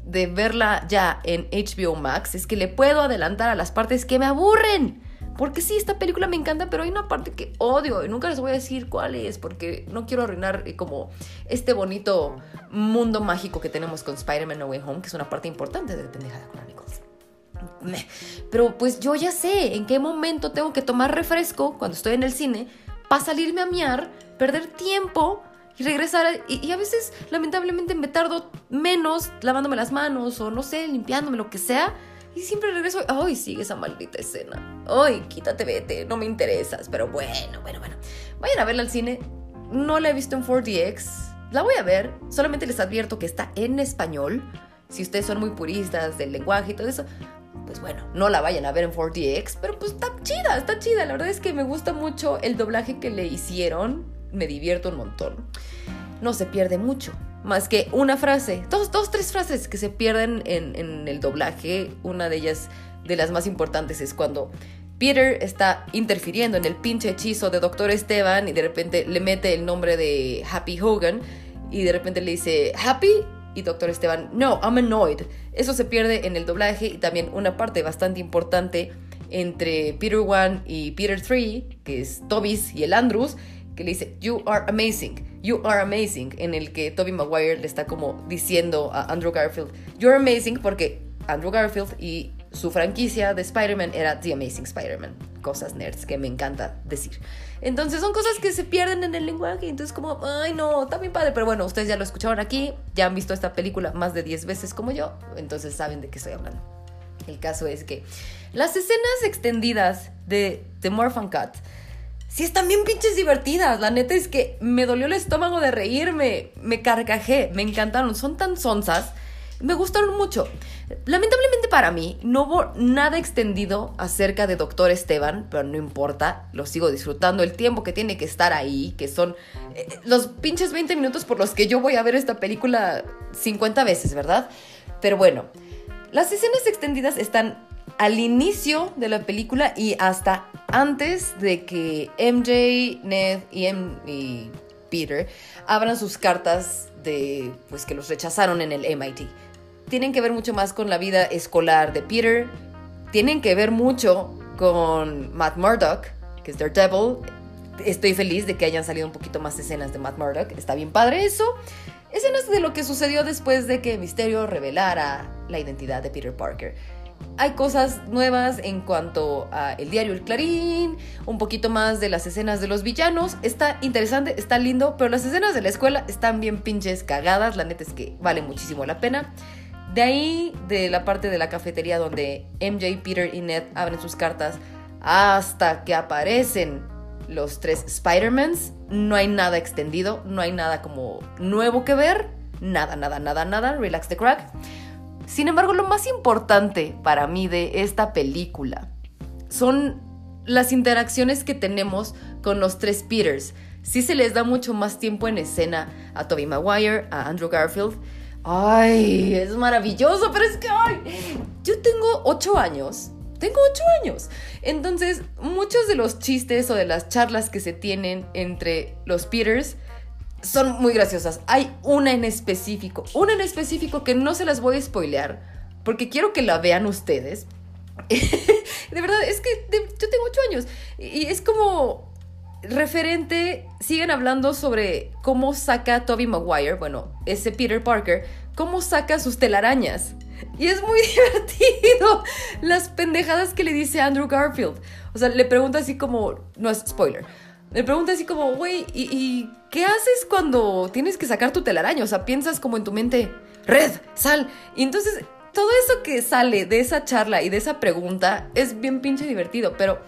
de verla ya en HBO Max es que le puedo adelantar a las partes que me aburren. Porque sí, esta película me encanta, pero hay una parte que odio y nunca les voy a decir cuál es porque no quiero arruinar eh, como este bonito mundo mágico que tenemos con Spider-Man No Way Home, que es una parte importante de Pendejada Chronicles. Pero pues yo ya sé en qué momento tengo que tomar refresco cuando estoy en el cine para salirme a miar, perder tiempo y regresar. Y, a veces, lamentablemente, me tardo menos lavándome las manos o no sé, limpiándome, lo que sea. Y siempre regreso, ay, sigue esa maldita escena. Ay, quítate, vete, no me interesas. Pero bueno, bueno, bueno. Vayan a verla al cine. No la he visto en 4DX. La voy a ver. Solamente les advierto que está en español. Si ustedes son muy puristas del lenguaje y todo eso, pues bueno, no la vayan a ver en 4DX, pero pues está chida, está chida. La verdad es que me gusta mucho el doblaje que le hicieron, me divierto un montón. No se pierde mucho, más que una frase, dos, dos, tres frases que se pierden en, en el doblaje. Una de ellas, de las más importantes, es cuando Peter está interfiriendo en el pinche hechizo de Doctor Esteban y de repente le mete el nombre de Happy Hogan y de repente le dice Happy y Doctor Esteban, no, I'm annoyed. Eso se pierde en el doblaje y también una parte bastante importante entre Peter 1 y Peter 3, que es Tobies y el Andrews, que le dice, You are amazing, you are amazing, en el que Toby Maguire le está como diciendo a Andrew Garfield, You're amazing, porque Andrew Garfield y su franquicia de Spider-Man era The Amazing Spider-Man. Cosas nerds que me encanta decir. Entonces son cosas que se pierden en el lenguaje. Entonces como, ay no, está bien padre. Pero bueno, ustedes ya lo escucharon aquí. Ya han visto esta película más de 10 veces como yo. Entonces saben de qué estoy hablando. El caso es que las escenas extendidas de The Morphin Cut sí están bien pinches divertidas. La neta es que me dolió el estómago de reírme. Me carcajé. Me encantaron. Son tan sonzas me gustaron mucho. Lamentablemente para mí no hubo nada extendido acerca de Doctor Esteban, pero no importa, lo sigo disfrutando. El tiempo que tiene que estar ahí, que son eh, los pinches 20 minutos por los que yo voy a ver esta película 50 veces, ¿verdad? Pero bueno, las escenas extendidas están al inicio de la película y hasta antes de que MJ, Ned y, y Peter abran sus cartas de pues que los rechazaron en el MIT tienen que ver mucho más con la vida escolar de Peter, tienen que ver mucho con Matt Murdock, que es Daredevil. Estoy feliz de que hayan salido un poquito más escenas de Matt Murdock, está bien padre eso. Escenas de lo que sucedió después de que Misterio revelara la identidad de Peter Parker. hay cosas nuevas en cuanto a el diario El Clarín, un poquito más de las escenas de los villanos. Está interesante, está lindo, pero las escenas de la escuela están bien pinches cagadas. La neta es que vale muchísimo la pena. De ahí, de la parte de la cafetería donde MJ, Peter y Ned abren sus cartas, hasta que aparecen los tres Spider-Mans, no hay nada extendido, no hay nada como nuevo que ver. Nada, nada, nada, nada. Relax the crack. Sin embargo, lo más importante para mí de esta película son las interacciones que tenemos con los tres Peters. Sí se les da mucho más tiempo en escena a Tobey Maguire, a Andrew Garfield. Ay, es maravilloso, pero es que, ay, yo tengo ocho años. Tengo ocho años. Entonces, muchos de los chistes o de las charlas que se tienen entre los Peters son muy graciosas. Hay una en específico, una en específico que no se las voy a spoilear porque quiero que la vean ustedes. de verdad, es que yo tengo ocho años y es como referente, siguen hablando sobre cómo saca Toby Maguire, bueno, ese Peter Parker, cómo saca sus telarañas. Y es muy divertido las pendejadas que le dice Andrew Garfield. O sea, le pregunta así como, no es spoiler, le pregunta así como, güey, ¿y, qué haces cuando tienes que sacar tu telaraña? O sea, piensas como en tu mente, red, sal. Y entonces, todo eso que sale de esa charla y de esa pregunta es bien pinche divertido. Pero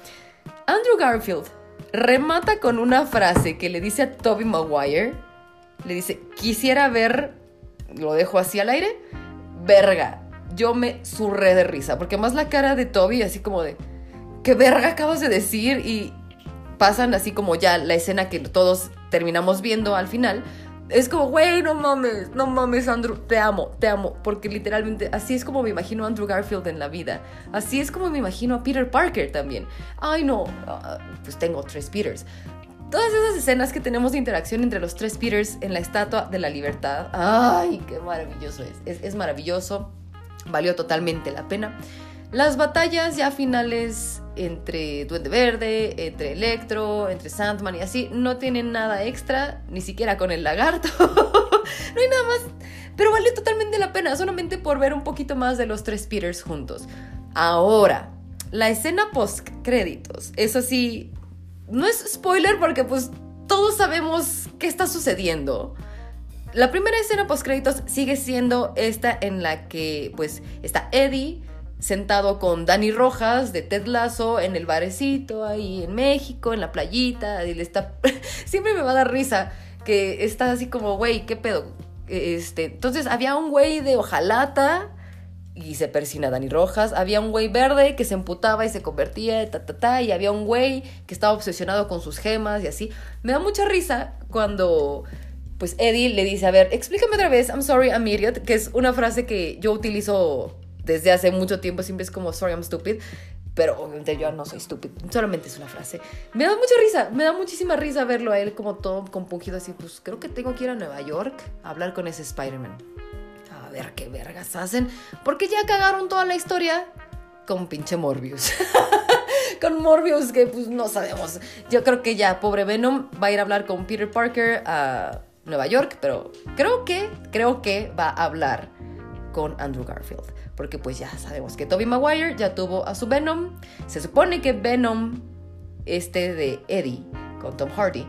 Andrew Garfield remata con una frase que le dice a Toby Maguire. Le dice, quisiera ver, lo dejo así al aire, verga. Yo me surré de risa, porque más la cara de Toby así como de, ¿qué verga acabas de decir? Y, pasan así como ya la escena que todos terminamos viendo al final. Es como, güey, no mames, no mames, Andrew, te amo, te amo. Porque literalmente así es como me imagino a Andrew Garfield en la vida. Así es como me imagino a Peter Parker también. Ay, no, ah, pues tengo tres Peters. Todas esas escenas que tenemos de interacción entre los tres Peters en la Estatua de la Libertad. Ay, qué maravilloso es. Es, es maravilloso. Valió totalmente la pena. Las batallas ya finales entre Duende Verde, entre Electro, entre Sandman y así, no tienen nada extra, ni siquiera con el lagarto. no hay nada más. Pero vale totalmente la pena, solamente por ver un poquito más de los tres Peters juntos. Ahora, la escena post créditos, eso sí, no es spoiler porque pues todos sabemos qué está sucediendo. La primera escena post créditos sigue siendo esta en la que pues está Eddie sentado con Dani Rojas de Ted Lasso en el barecito ahí en México, en la playita, y está... Siempre me va a dar risa que está así como, güey, ¿qué pedo? Este, entonces había un güey de hojalata y se persina Dani Rojas, había un güey verde que se emputaba y se convertía, ta, ta, ta, y había un güey que estaba obsesionado con sus gemas y así. Me da mucha risa cuando pues Eddie le dice, a ver, explícame otra vez, I'm sorry, I'm idiot, que es una frase que yo utilizo desde hace mucho tiempo siempre es como, sorry, I'm stupid. Pero obviamente yo no soy estúpido, solamente es una frase. Me da mucha risa, me da muchísima risa verlo a él como todo compungido así. Pues creo que tengo que ir a Nueva York a hablar con ese Spider-Man. A ver qué vergas hacen. Porque ya cagaron toda la historia con pinche Morbius. con Morbius que pues no sabemos. Yo creo que ya, pobre Venom, va a ir a hablar con Peter Parker a Nueva York, pero creo que, creo que va a hablar con Andrew Garfield porque pues ya sabemos que Toby Maguire ya tuvo a su Venom. Se supone que Venom, este de Eddie, con Tom Hardy,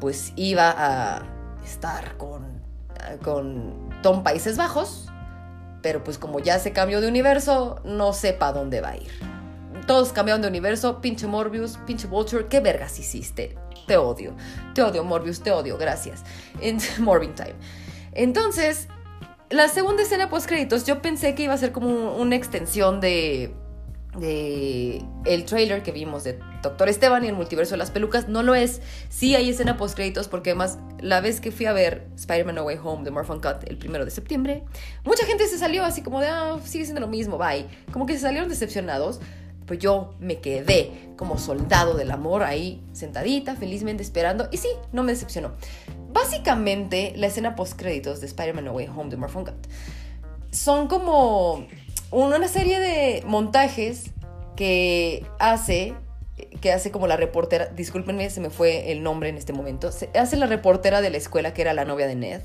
pues iba a estar con, con Tom Países Bajos, pero pues como ya se cambió de universo, no sepa dónde va a ir. Todos cambiaron de universo, pinche Morbius, pinche Vulture, ¿qué vergas hiciste? Te odio, te odio Morbius, te odio, gracias. En Morbin Time. Entonces, la segunda escena post créditos, yo pensé que iba a ser como una extensión de, el trailer que vimos de Doctor Esteban y el multiverso de las pelucas. No lo es. Sí hay escena post créditos porque además la vez que fui a ver Spider-Man Away Home de Morphin Cut el primero de septiembre, mucha gente se salió así como de, ah, sigue siendo lo mismo, bye. Como que se salieron decepcionados. Pues yo me quedé como soldado del amor ahí sentadita, felizmente esperando. Y sí, no me decepcionó. Básicamente, la escena post-créditos de Spider-Man Away Home de Morphin Cut son como una serie de montajes que hace que hace como la reportera, discúlpenme, se me fue el nombre en este momento, se hace la reportera de la escuela que era la novia de Ned.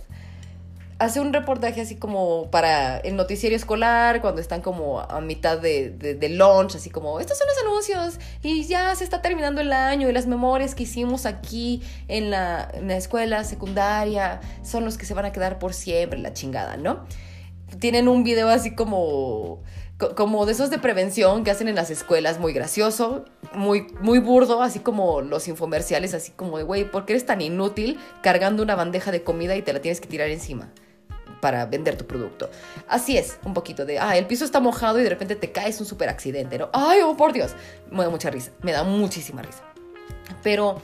Hace un reportaje así como para el noticiero escolar, cuando están como a mitad de, de, de así como, estos son los anuncios y ya se está terminando el año y las memorias que hicimos aquí en la, en la escuela secundaria son los que se van a quedar por siempre, la chingada, ¿no? Tienen un video así como como de esos de prevención que hacen en las escuelas, muy gracioso, muy, muy burdo, así como los infomerciales, así como de, güey, ¿por qué eres tan inútil cargando una bandeja de comida y te la tienes que tirar encima? Para vender tu producto. Así es, un poquito de, ah, el piso está mojado y de repente te caes un super accidente, ¿no? Ay, oh, por Dios. Me da mucha risa, me da muchísima risa. Pero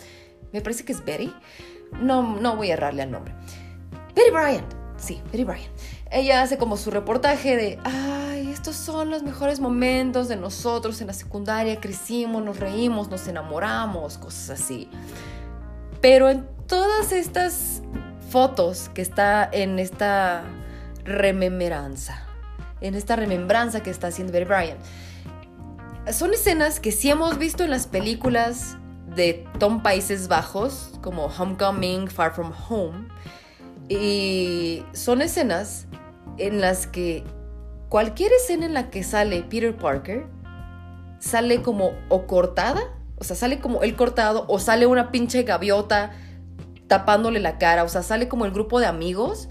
me parece que es Betty. No, no voy a errarle al nombre. Betty Bryant. Sí, Betty Bryant. Ella hace como su reportaje de, ay, estos son los mejores momentos de nosotros en la secundaria, crecimos, nos reímos, nos enamoramos, cosas así. Pero en todas estas fotos que está en esta remembranza, en esta remembranza que está haciendo Betty Bryan. Son escenas que sí hemos visto en las películas de Tom Países Bajos, como Homecoming, Far From Home. Y son escenas en las que cualquier escena en la que sale Peter Parker sale como o cortada, o sea, sale como el cortado, o sale una pinche gaviota tapándole la cara, o sea, sale como el grupo de amigos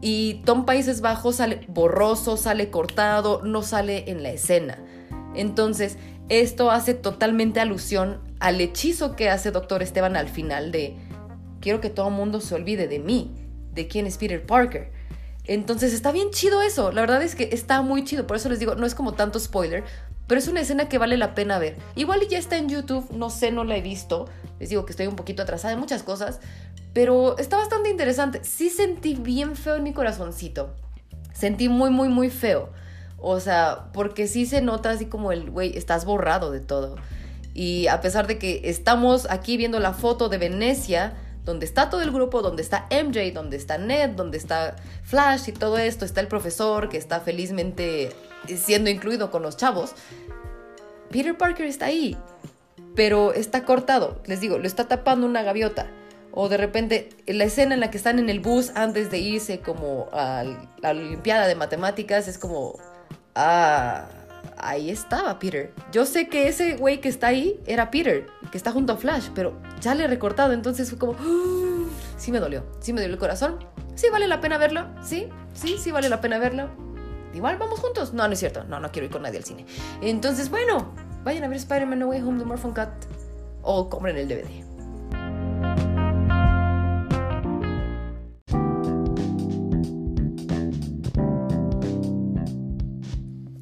y Tom Países Bajos sale borroso, sale cortado, no sale en la escena. Entonces, esto hace totalmente alusión al hechizo que hace Doctor Esteban al final de quiero que todo el mundo se olvide de mí, de quién es Peter Parker. Entonces está bien chido eso, la verdad es que está muy chido, por eso les digo, no es como tanto spoiler, pero es una escena que vale la pena ver. Igual ya está en YouTube, no sé, no la he visto. Les digo que estoy un poquito atrasada en muchas cosas, pero está bastante interesante. Sí sentí bien feo en mi corazoncito. Sentí muy, muy, muy feo. O sea, porque sí se nota así como el, güey, estás borrado de todo. Y a pesar de que estamos aquí viendo la foto de Venecia, donde está todo el grupo, donde está MJ, donde está Ned, donde está Flash y todo esto, está el profesor que está felizmente siendo incluido con los chavos, Peter Parker está ahí, pero está cortado, les digo, lo está tapando una gaviota. O de repente, la escena en la que están en el bus antes de irse como a la Olimpiada de Matemáticas es como, ah, ahí estaba Peter. Yo sé que ese güey que está ahí era Peter, que está junto a Flash, pero ya le he recortado, entonces fue como, sí me dolió, sí me dolió el corazón. Sí vale la pena verlo, sí, sí, sí vale la pena verlo igual vamos juntos. No, no es cierto. No, no quiero ir con nadie al cine. Entonces, bueno, vayan a ver Spider-Man No Way Home de Morphin Cut o compren el DVD.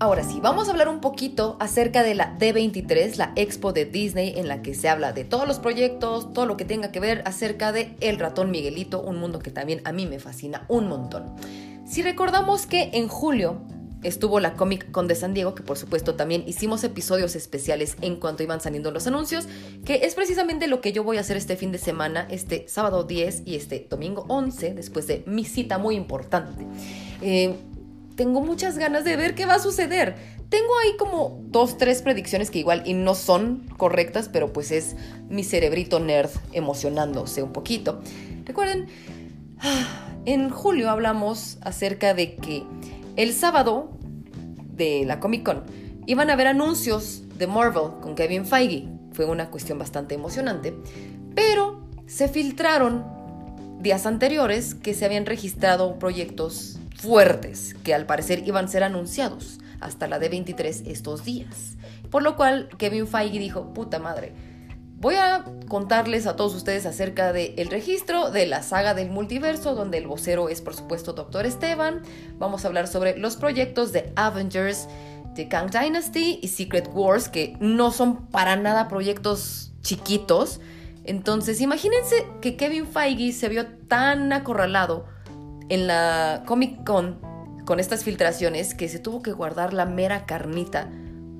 Ahora sí, vamos a hablar un poquito acerca de la D23, la expo de Disney, en la que se habla de todos los proyectos, todo lo que tenga que ver acerca de El ratón Miguelito, un mundo que también a mí me fascina un montón. Si recordamos que en julio estuvo la Comic Con de San Diego, que por supuesto también hicimos episodios especiales en cuanto iban saliendo los anuncios, que es precisamente lo que yo voy a hacer este fin de semana, este sábado 10 y este domingo 11, después de mi cita muy importante. Eh, tengo muchas ganas de ver qué va a suceder. Tengo ahí como dos, tres predicciones que igual y no son correctas, pero pues es mi cerebrito nerd emocionándose un poquito. Recuerden, en julio hablamos acerca de que el sábado de la Comic Con iban a haber anuncios de Marvel con Kevin Feige. Fue una cuestión bastante emocionante, pero se filtraron días anteriores que se habían registrado proyectos fuertes que al parecer iban a ser anunciados hasta la D23 estos días. Por lo cual Kevin Feige dijo, puta madre, Voy a contarles a todos ustedes acerca del registro de la saga del multiverso, donde el vocero es por supuesto Doctor Esteban. Vamos a hablar sobre los proyectos de Avengers, de Kang Dynasty y Secret Wars, que no son para nada proyectos chiquitos. Entonces, imagínense que Kevin Feige se vio tan acorralado en la Comic Con con estas filtraciones que se tuvo que guardar la mera carnita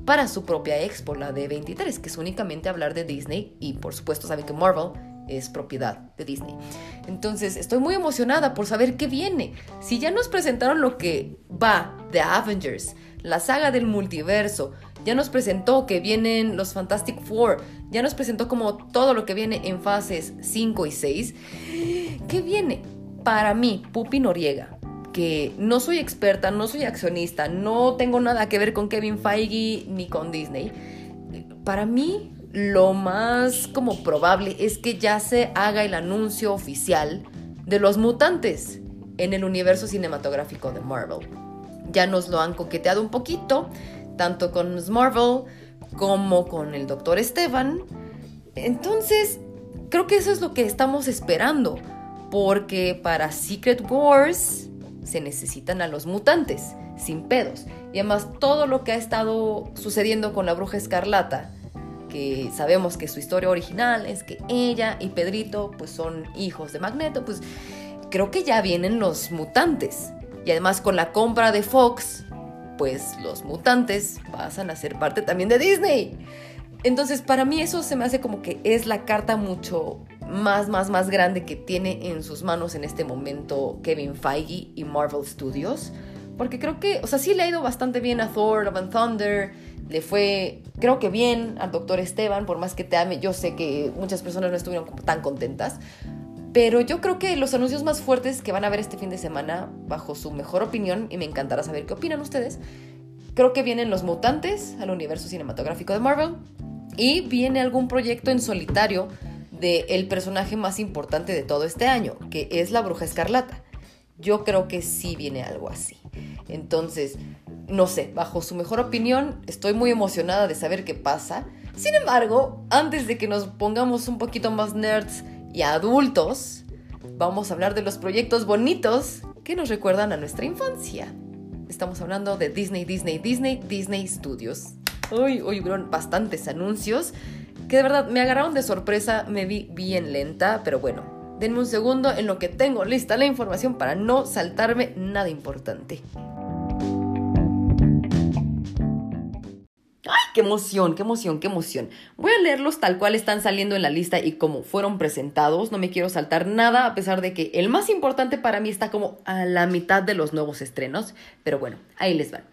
para su propia expo, la de 23, que es únicamente hablar de Disney y por supuesto saben que Marvel es propiedad de Disney. Entonces estoy muy emocionada por saber qué viene. Si ya nos presentaron lo que va de Avengers, la saga del multiverso, ya nos presentó que vienen los Fantastic Four, ya nos presentó como todo lo que viene en fases 5 y 6, ¿qué viene? Para mí, Pupi Noriega, que no soy experta, no soy accionista, no tengo nada que ver con Kevin Feige ni con Disney, para mí lo más como probable es que ya se haga el anuncio oficial de los mutantes en el universo cinematográfico de Marvel. Ya nos lo han coqueteado un poquito, tanto con. Marvel como con el Dr. Esteban. Entonces, creo que eso es lo que estamos esperando, porque para Secret Wars se necesitan a los mutantes, sin pedos. Y además todo lo que ha estado sucediendo con la bruja escarlata, que sabemos que su historia original es que ella y Pedrito pues son hijos de Magneto, pues creo que ya vienen los mutantes. Y además con la compra de Fox, pues los mutantes pasan a ser parte también de Disney. Entonces, para mí eso se me hace como que es la carta mucho más, más, más grande que tiene en sus manos en este momento Kevin Feige y Marvel Studios. Porque creo que, o sea, sí le ha ido bastante bien a Thor, Love and Thunder. Le fue, creo que bien al Doctor Esteban, por más que te ame. Yo sé que muchas personas no estuvieron tan contentas. Pero yo creo que los anuncios más fuertes que van a ver este fin de semana, bajo su mejor opinión, y me encantará saber qué opinan ustedes, creo que vienen los mutantes al universo cinematográfico de Marvel y viene algún proyecto en solitario del el personaje más importante de todo este año, que es la bruja escarlata. Yo creo que sí viene algo así. Entonces, no sé, bajo su mejor opinión, estoy muy emocionada de saber qué pasa. Sin embargo, antes de que nos pongamos un poquito más nerds, y adultos, vamos a hablar de los proyectos bonitos que nos recuerdan a nuestra infancia. Estamos hablando de Disney, Disney, Disney, Disney Studios. Uy, uy, bastantes anuncios que de verdad me agarraron de sorpresa, me vi bien lenta, pero bueno, denme un segundo en lo que tengo lista la información para no saltarme nada importante. qué emoción, qué emoción, qué emoción. Voy a leerlos tal cual están saliendo en la lista y como fueron presentados. No me quiero saltar nada, a pesar de que el más importante para mí está como a la mitad de los nuevos estrenos. Pero bueno, ahí les van.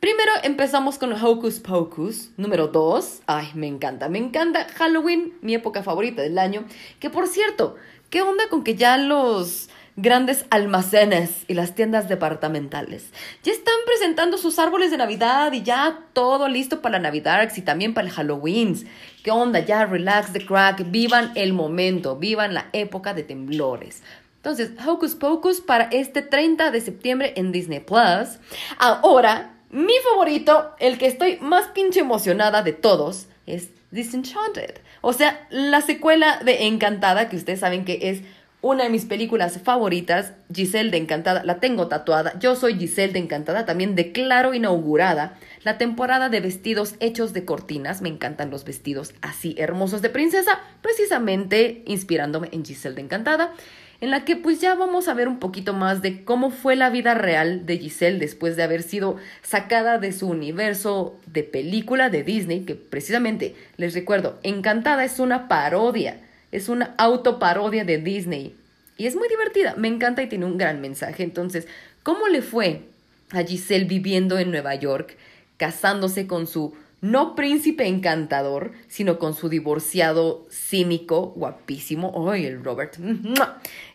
Primero empezamos con Hocus Pocus, número 2. Ay, me encanta, me encanta Halloween, mi época favorita del año. Que por cierto, ¿qué onda con que ya los grandes almacenes y las tiendas departamentales. Ya están presentando sus árboles de Navidad y ya todo listo para Navidad y también para el Halloween. ¿Qué onda? Ya relax the crack, vivan el momento, vivan la época de temblores. Entonces, Hocus Pocus para este 30 de septiembre en Disney Plus. Ahora, mi favorito, el que estoy más pinche emocionada de todos, es Disenchanted. O sea, la secuela de Encantada, que ustedes saben que es una de mis películas favoritas, Giselle de Encantada, la tengo tatuada. Yo soy Giselle de Encantada, también declaro inaugurada la temporada de vestidos hechos de cortinas. Me encantan los vestidos así hermosos de princesa, precisamente inspirándome en Giselle de Encantada, en la que pues ya vamos a ver un poquito más de cómo fue la vida real de Giselle después de haber sido sacada de su universo de película de Disney, que precisamente, les recuerdo, Encantada es una parodia es una autoparodia de Disney. Y es muy divertida, me encanta y tiene un gran mensaje. Entonces, ¿cómo le fue a Giselle viviendo en Nueva York, casándose con su no príncipe encantador, sino con su divorciado cínico, guapísimo, ¡ay, el Robert!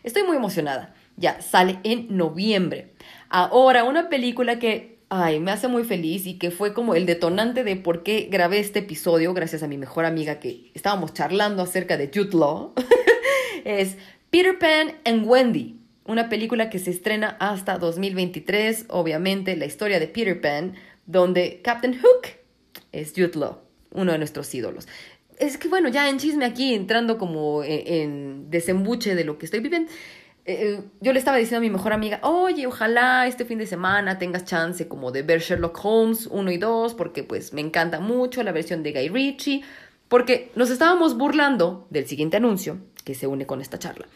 Estoy muy emocionada. Ya, sale en noviembre. Ahora, una película que ay, me hace muy feliz y que fue como el detonante de por qué grabé este episodio, gracias a mi mejor amiga que estábamos charlando acerca de Jude Law, es Peter Pan and Wendy, una película que se estrena hasta 2023, obviamente la historia de Peter Pan, donde Captain Hook es Jude Law, uno de nuestros ídolos. Es que bueno, ya en chisme aquí, entrando como en, en desembuche de lo que estoy viviendo, eh, eh, yo le estaba diciendo a mi mejor amiga, oye, ojalá este fin de semana tengas chance como de ver Sherlock Holmes 1 y 2, porque pues me encanta mucho la versión de Guy Ritchie, porque nos estábamos burlando del siguiente anuncio que se une con esta charla.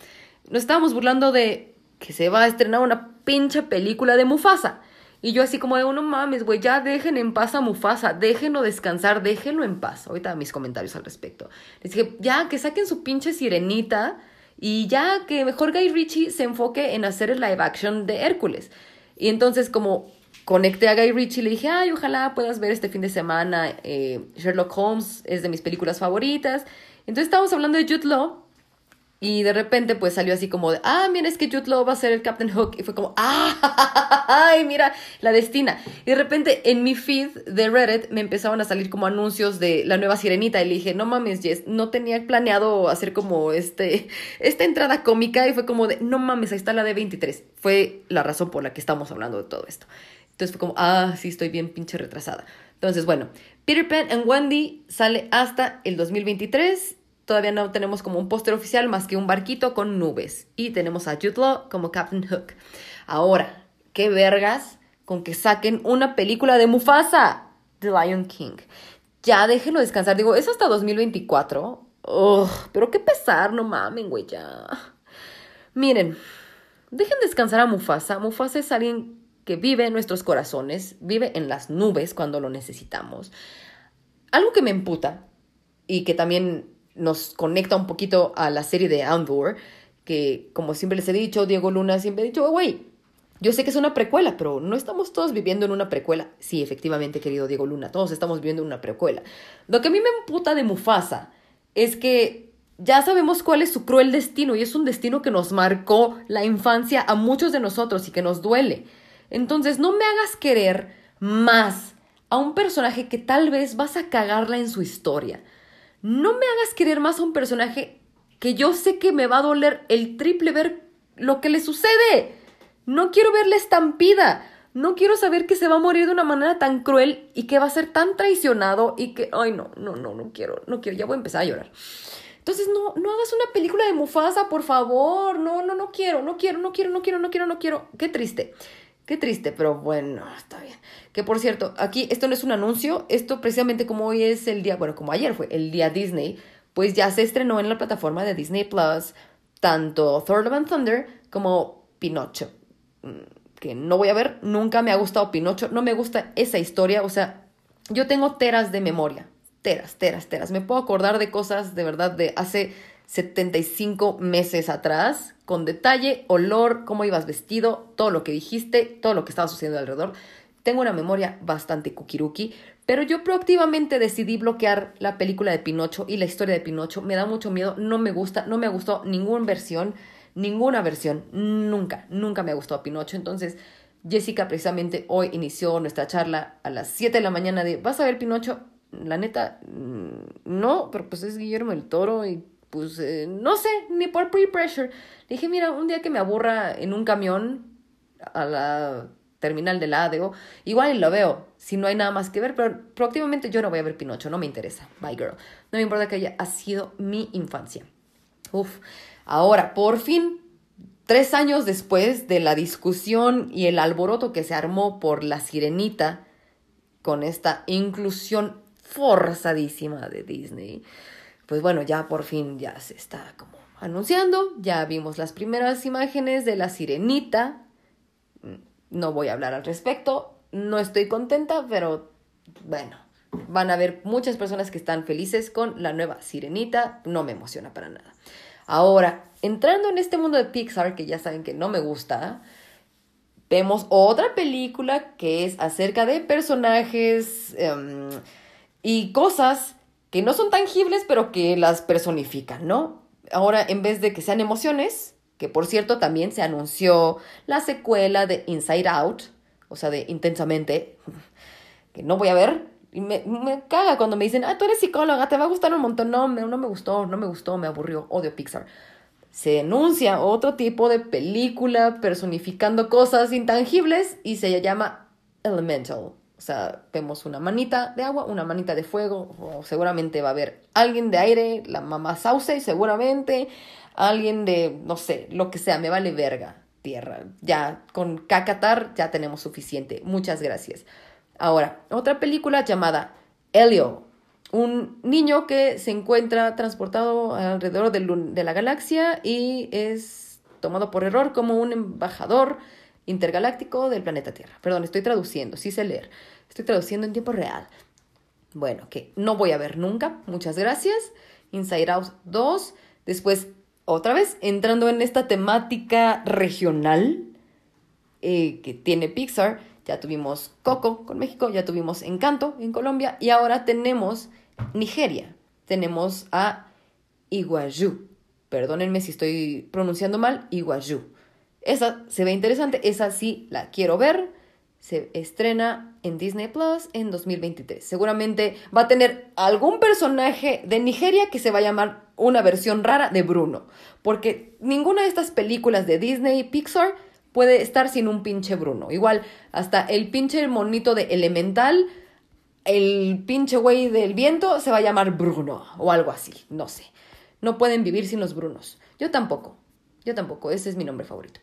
Nos estábamos burlando de que se va a estrenar una pinche película de Mufasa. Y yo así como de, no mames, güey, ya dejen en paz a Mufasa, déjenlo descansar, déjenlo en paz. Ahorita mis comentarios al respecto. Les dije, ya, que saquen su pinche sirenita y ya que mejor Guy Ritchie se enfoque en hacer el live action de Hércules. Y entonces como conecté a Guy Ritchie, le dije, ay, ojalá puedas ver este fin de semana eh, Sherlock Holmes, es de mis películas favoritas. Entonces estábamos hablando de Jude Law Y de repente pues salió así como de, ah, mira, es que Jude Law va a ser el Captain Hook. Y fue como, ah, ay, mira, la destina. Y de repente en mi feed de Reddit me empezaban a salir como anuncios de la nueva sirenita. Y le dije, no mames, Jess, no tenía planeado hacer como este, esta entrada cómica. Y fue como de, no mames, ahí está la de 23. Fue la razón por la que estamos hablando de todo esto. Entonces fue como, ah, sí, estoy bien pinche retrasada. Entonces, bueno, Peter Pan and Wendy sale hasta el 2023 Todavía no tenemos como un póster oficial más que un barquito con nubes. Y tenemos a Jude como Captain Hook. Ahora, qué vergas con que saquen una película de Mufasa, The Lion King. Ya déjenlo descansar. Digo, es hasta 2024. Ugh, pero qué pesar, no mamen, güey, ya. Miren, dejen descansar a Mufasa. Mufasa es alguien que vive en nuestros corazones, vive en las nubes cuando lo necesitamos. Algo que me emputa y que también nos conecta un poquito a la serie de Andor, que como siempre les he dicho, Diego Luna siempre ha dicho, güey, yo sé que es una precuela, pero no estamos todos viviendo en una precuela. Sí, efectivamente, querido Diego Luna, todos estamos viviendo en una precuela. Lo que a mí me emputa de Mufasa es que ya sabemos cuál es su cruel destino y es un destino que nos marcó la infancia a muchos de nosotros y que nos duele. Entonces, no me hagas querer más a un personaje que tal vez vas a cagarla en su historia no me hagas querer más a un personaje que yo sé que me va a doler el triple ver lo que le sucede. No quiero ver la estampida. No quiero saber que se va a morir de una manera tan cruel y que va a ser tan traicionado y que, ay, no, no, no, no quiero, no quiero, ya voy a empezar a llorar. Entonces, no, no hagas una película de Mufasa, por favor. No, no, no quiero, no quiero, no quiero, no quiero, no quiero, no quiero. Qué triste. Qué triste, pero bueno, está bien. Que por cierto, aquí esto no es un anuncio, esto precisamente como hoy es el día, bueno, como ayer fue el día Disney, pues ya se estrenó en la plataforma de Disney Plus tanto Thor Love and Thunder como Pinocho. Mm, que no voy a ver, nunca me ha gustado Pinocho, no me gusta esa historia, o sea, yo tengo teras de memoria, teras, teras, teras. Me puedo acordar de cosas de verdad de hace 75 meses atrás, con detalle, olor, cómo ibas vestido, todo lo que dijiste, todo lo que estaba sucediendo alrededor. Tengo una memoria bastante kukiruki, pero yo proactivamente decidí bloquear la película de Pinocho y la historia de Pinocho. Me da mucho miedo, no me gusta, no me gustó ninguna versión, ninguna versión, nunca, nunca me gustó a Pinocho. Entonces, Jessica precisamente hoy inició nuestra charla a las 7 de la mañana de, ¿vas a ver Pinocho? La neta, mm, no, pero pues es Guillermo el Toro y pues eh, no sé, ni por pre-pressure. dije, mira, un día que me aburra en un camión a la terminal de la ADO, igual lo veo, si no hay nada más que ver, pero proactivamente yo no voy a ver Pinocho, no me interesa. Bye girl. No me importa que haya sido mi infancia. Uf, ahora, por fin, tres años después de la discusión y el alboroto que se armó por la sirenita, con esta inclusión forzadísima de Disney, pues bueno, ya por fin ya se está como anunciando, ya vimos las primeras imágenes de la sirenita, no voy a hablar al respecto, no estoy contenta, pero bueno, van a haber muchas personas que están felices con la nueva sirenita, no me emociona para nada. Ahora, entrando en este mundo de Pixar, que ya saben que no me gusta, vemos otra película que es acerca de personajes em, y cosas que no son tangibles, pero que las personifican, ¿no? Ahora, en vez de que sean emociones, que por cierto también se anunció la secuela de Inside Out, o sea, de Intensamente, que no voy a ver, y me, me, caga cuando me dicen, ah, tú eres psicóloga, te va a gustar un montón. No, me, no me gustó, no me gustó, me aburrió, odio Pixar. Se anuncia otro tipo de película personificando cosas intangibles y se llama Elemental. O sea, vemos una manita de agua, una manita de fuego, o seguramente va a haber alguien de aire, la mamá sauce, seguramente, alguien de, no sé, lo que sea, me vale verga, tierra. Ya, con Cacatar ya tenemos suficiente. Muchas gracias. Ahora, otra película llamada Helio, un niño que se encuentra transportado alrededor de la galaxia y es tomado por error como un embajador intergaláctico del planeta Tierra. Perdón, estoy traduciendo, sí sé leer. Estoy traduciendo en tiempo real. Bueno, que no voy a ver nunca. Muchas gracias. Inside Out 2. Después, otra vez, entrando en esta temática regional eh, que tiene Pixar. Ya tuvimos Coco con México, ya tuvimos Encanto en Colombia y ahora tenemos Nigeria. Tenemos a Iguayu. perdónenme si estoy pronunciando mal, Iguazu. Esa se ve interesante, esa sí la quiero ver. Se estrena en Disney Plus en 2023. Seguramente va a tener algún personaje de Nigeria que se va a llamar una versión rara de Bruno. Porque ninguna de estas películas de Disney y Pixar puede estar sin un pinche Bruno. Igual, hasta el pinche monito de Elemental, el pinche güey del viento se va a llamar Bruno o algo así, no sé. No pueden vivir sin los Brunos. Yo tampoco. Yo tampoco, ese es mi nombre favorito.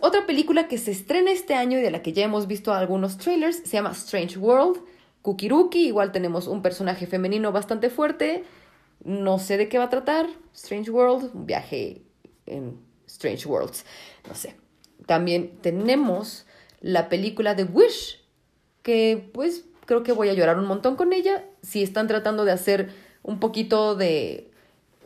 Otra película que se estrena este año y de la que ya hemos visto algunos trailers se llama Strange World. Kukiruki, igual tenemos un personaje femenino bastante fuerte. No sé de qué va a tratar. Strange World, un viaje en Strange Worlds. No sé. También tenemos la película de Wish, que pues creo que voy a llorar un montón con ella. Si están tratando de hacer un poquito de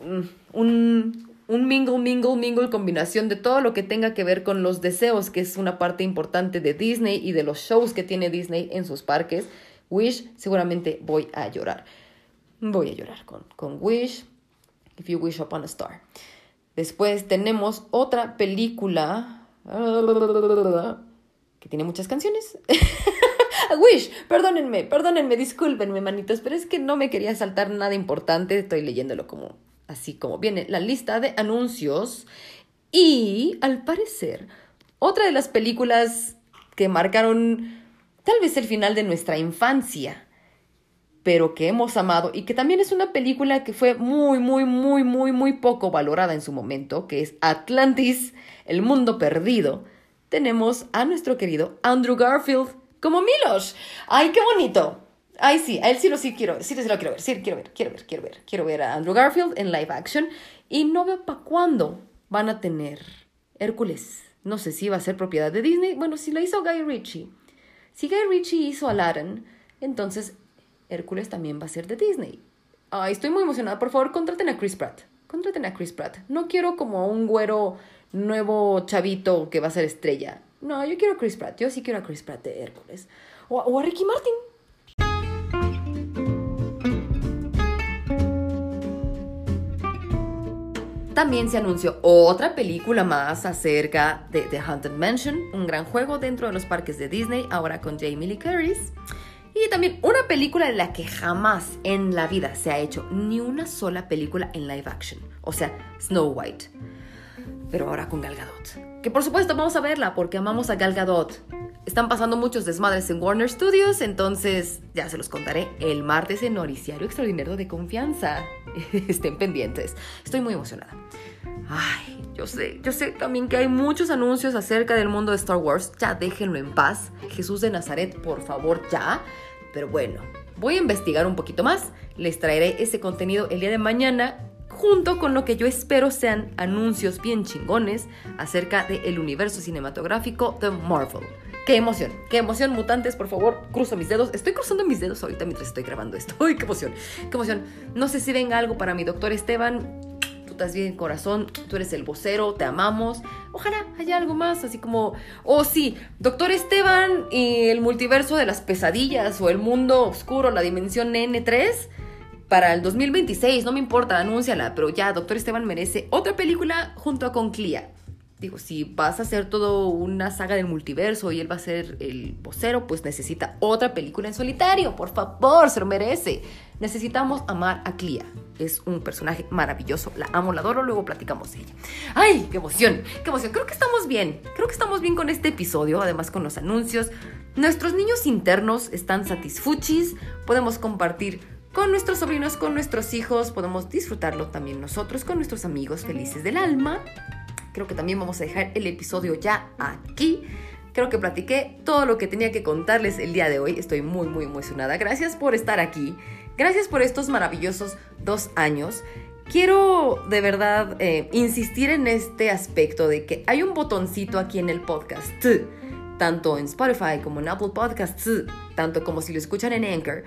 mm, un, un mingle, mingle, mingle combinación de todo lo que tenga que ver con los deseos, que es una parte importante de Disney y de los shows que tiene Disney en sus parques. Wish, seguramente voy a llorar. Voy a llorar con, con Wish, If You Wish Upon a Star. Después tenemos otra película que tiene muchas canciones. Wish, perdónenme, perdónenme, discúlpenme, manitos, pero es que no me quería saltar nada importante. Estoy leyéndolo como así como viene la lista de anuncios. Y al parecer, otra de las películas que marcaron tal vez el final de nuestra infancia, pero que hemos amado y que también es una película que fue muy, muy, muy, muy, muy poco valorada en su momento, que es Atlantis, el mundo perdido, tenemos a nuestro querido Andrew Garfield como Milos. ¡Ay, qué bonito! Ay, sí, a él sí lo sí quiero, sí, sí lo quiero ver, sí, quiero ver, quiero ver, quiero ver. Quiero ver a Andrew Garfield en live action y no veo para cuándo van a tener Hércules. No sé si va a ser propiedad de Disney. Bueno, si la hizo Guy Ritchie. Si Guy Ritchie hizo Aladdin, entonces Hércules también va a ser de Disney. Ay, estoy muy emocionada. Por favor, contraten a Chris Pratt. Contraten a Chris Pratt. No quiero como un güero nuevo chavito que va a ser estrella. No, yo quiero a Chris Pratt. Yo sí quiero a Chris Pratt de Hércules. O, a Ricky Martin. También se anunció otra película más acerca de The Haunted Mansion, un gran juego dentro de los parques de Disney, ahora con Jamie Lee Curtis. Y también una película en la que jamás en la vida se ha hecho ni una sola película en live action, o sea, Snow White. Pero ahora con Gal Gadot. Que por supuesto vamos a verla porque amamos a Gal Gadot. Están pasando muchos desmadres en Warner Studios, entonces ya se los contaré el martes en Noriciario Extraordinario de Confianza. Estén pendientes. Estoy muy emocionada. Ay, yo sé, yo sé también que hay muchos anuncios acerca del mundo de Star Wars. Ya déjenlo en paz. Jesús de Nazaret, por favor, ya. Pero bueno, voy a investigar un poquito más. Les traeré ese contenido el día de mañana junto con lo que yo espero sean anuncios bien chingones acerca del universo cinematográfico de Marvel. Qué emoción, qué emoción, mutantes, por favor, cruzo mis dedos. Estoy cruzando mis dedos ahorita mientras estoy grabando esto. ¡Ay, qué emoción! ¡Qué emoción! No sé si venga algo para mi doctor Esteban. Estás bien, corazón. Tú eres el vocero, te amamos. Ojalá haya algo más, así como, oh sí, doctor Esteban y el multiverso de las pesadillas o el mundo oscuro, la dimensión N3 para el 2026, no me importa, anúnciala, pero ya, Doctor Esteban merece otra película junto a Conclía. Digo, si vas a hacer todo una saga del multiverso y él va a ser el vocero, pues necesita otra película en solitario, por favor, se lo merece. Necesitamos amar a Clea. Es un personaje maravilloso, la amo, la adoro, luego platicamos de ella. ¡Ay, qué emoción! ¡Qué emoción! Creo que estamos bien, creo que estamos bien con este episodio, además con los anuncios. Nuestros niños internos están satisfuchis, podemos compartir con nuestros sobrinos, con nuestros hijos, podemos disfrutarlo también nosotros, con nuestros amigos felices del alma. Creo que también vamos a dejar el episodio ya aquí. Creo que platiqué todo lo que tenía que contarles el día de hoy. Estoy muy, muy emocionada. Gracias por estar aquí. Gracias por estos maravillosos dos años. Quiero de verdad eh, insistir en este aspecto de que hay un botoncito aquí en el podcast, tanto en Spotify como en Apple Podcasts, tanto como si lo escuchan en Anchor,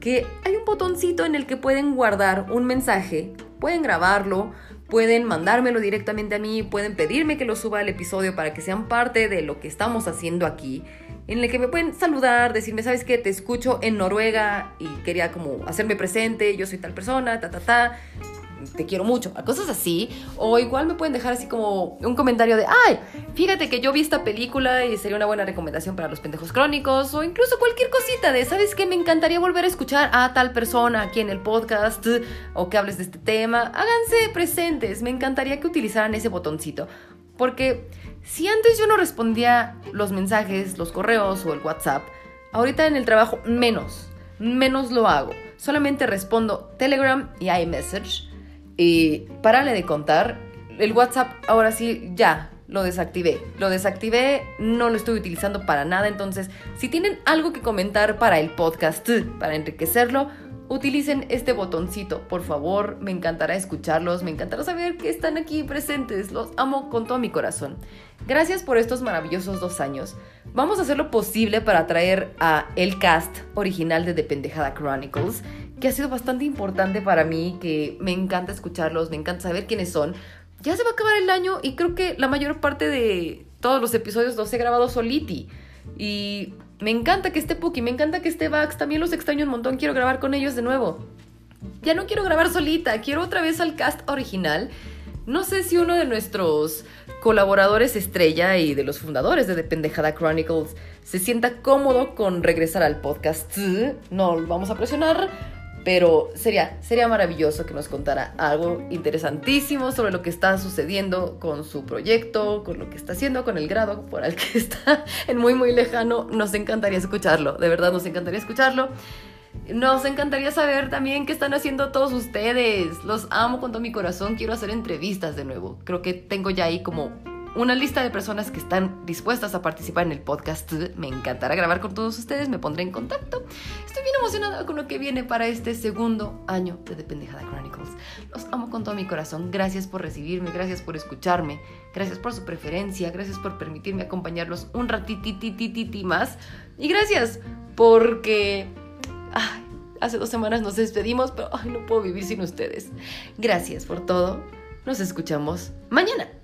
que hay un botoncito en el que pueden guardar un mensaje, pueden grabarlo, pueden mandármelo directamente a mí, pueden pedirme que lo suba al episodio para que sean parte de lo que estamos haciendo aquí, en el que me pueden saludar, decirme, ¿sabes qué? Te escucho en Noruega y quería como hacerme presente, yo soy tal persona, ta, ta, ta. Te quiero mucho, cosas así. O igual me pueden dejar así como un comentario de, ay, fíjate que yo vi esta película y sería una buena recomendación para los pendejos crónicos. O incluso cualquier cosita de, ¿sabes qué? Me encantaría volver a escuchar a tal persona aquí en el podcast o que hables de este tema. Háganse presentes, me encantaría que utilizaran ese botoncito. Porque si antes yo no respondía los mensajes, los correos o el WhatsApp, ahorita en el trabajo menos, menos lo hago. Solamente respondo Telegram y iMessage y párale de contar, el WhatsApp ahora sí ya lo desactivé. Lo desactivé, no lo estoy utilizando para nada. Entonces, si tienen algo que comentar para el podcast, para enriquecerlo, utilicen este botoncito, por favor. Me encantará escucharlos, me encantará saber que están aquí presentes. Los amo con todo mi corazón. Gracias por estos maravillosos dos años. Vamos a hacer lo posible para traer a el cast original de The Pendejada Chronicles que ha sido bastante importante para mí, que me encanta escucharlos, me encanta saber quiénes son. Ya se va a acabar el año y creo que la mayor parte de todos los episodios los he grabado soliti. Y me encanta que esté Puki, me encanta que esté Vax, también los extraño un montón, quiero grabar con ellos de nuevo. Ya no quiero grabar solita, quiero otra vez al cast original. No sé si uno de nuestros colaboradores estrella y de los fundadores de The Pendejada Chronicles se sienta cómodo con regresar al podcast. No vamos a presionar, pero sería, sería maravilloso que nos contara algo interesantísimo sobre lo que está sucediendo con su proyecto, con lo que está haciendo, con el grado por el que está en muy, muy lejano. Nos encantaría escucharlo, de verdad nos encantaría escucharlo. Nos encantaría saber también qué están haciendo todos ustedes. Los amo con todo mi corazón. Quiero hacer entrevistas de nuevo. Creo que tengo ya ahí como una lista de personas que están dispuestas a participar en el podcast. Me encantará grabar con todos ustedes, me pondré en contacto. Estoy bien emocionada con lo que viene para este segundo año de The Pendejada Chronicles. Los amo con todo mi corazón. Gracias por recibirme, gracias por escucharme, gracias por su preferencia, gracias por permitirme acompañarlos un ratititititi más. Y gracias porque... hace dos semanas nos despedimos, pero no puedo vivir sin ustedes. Gracias por todo. Nos escuchamos mañana.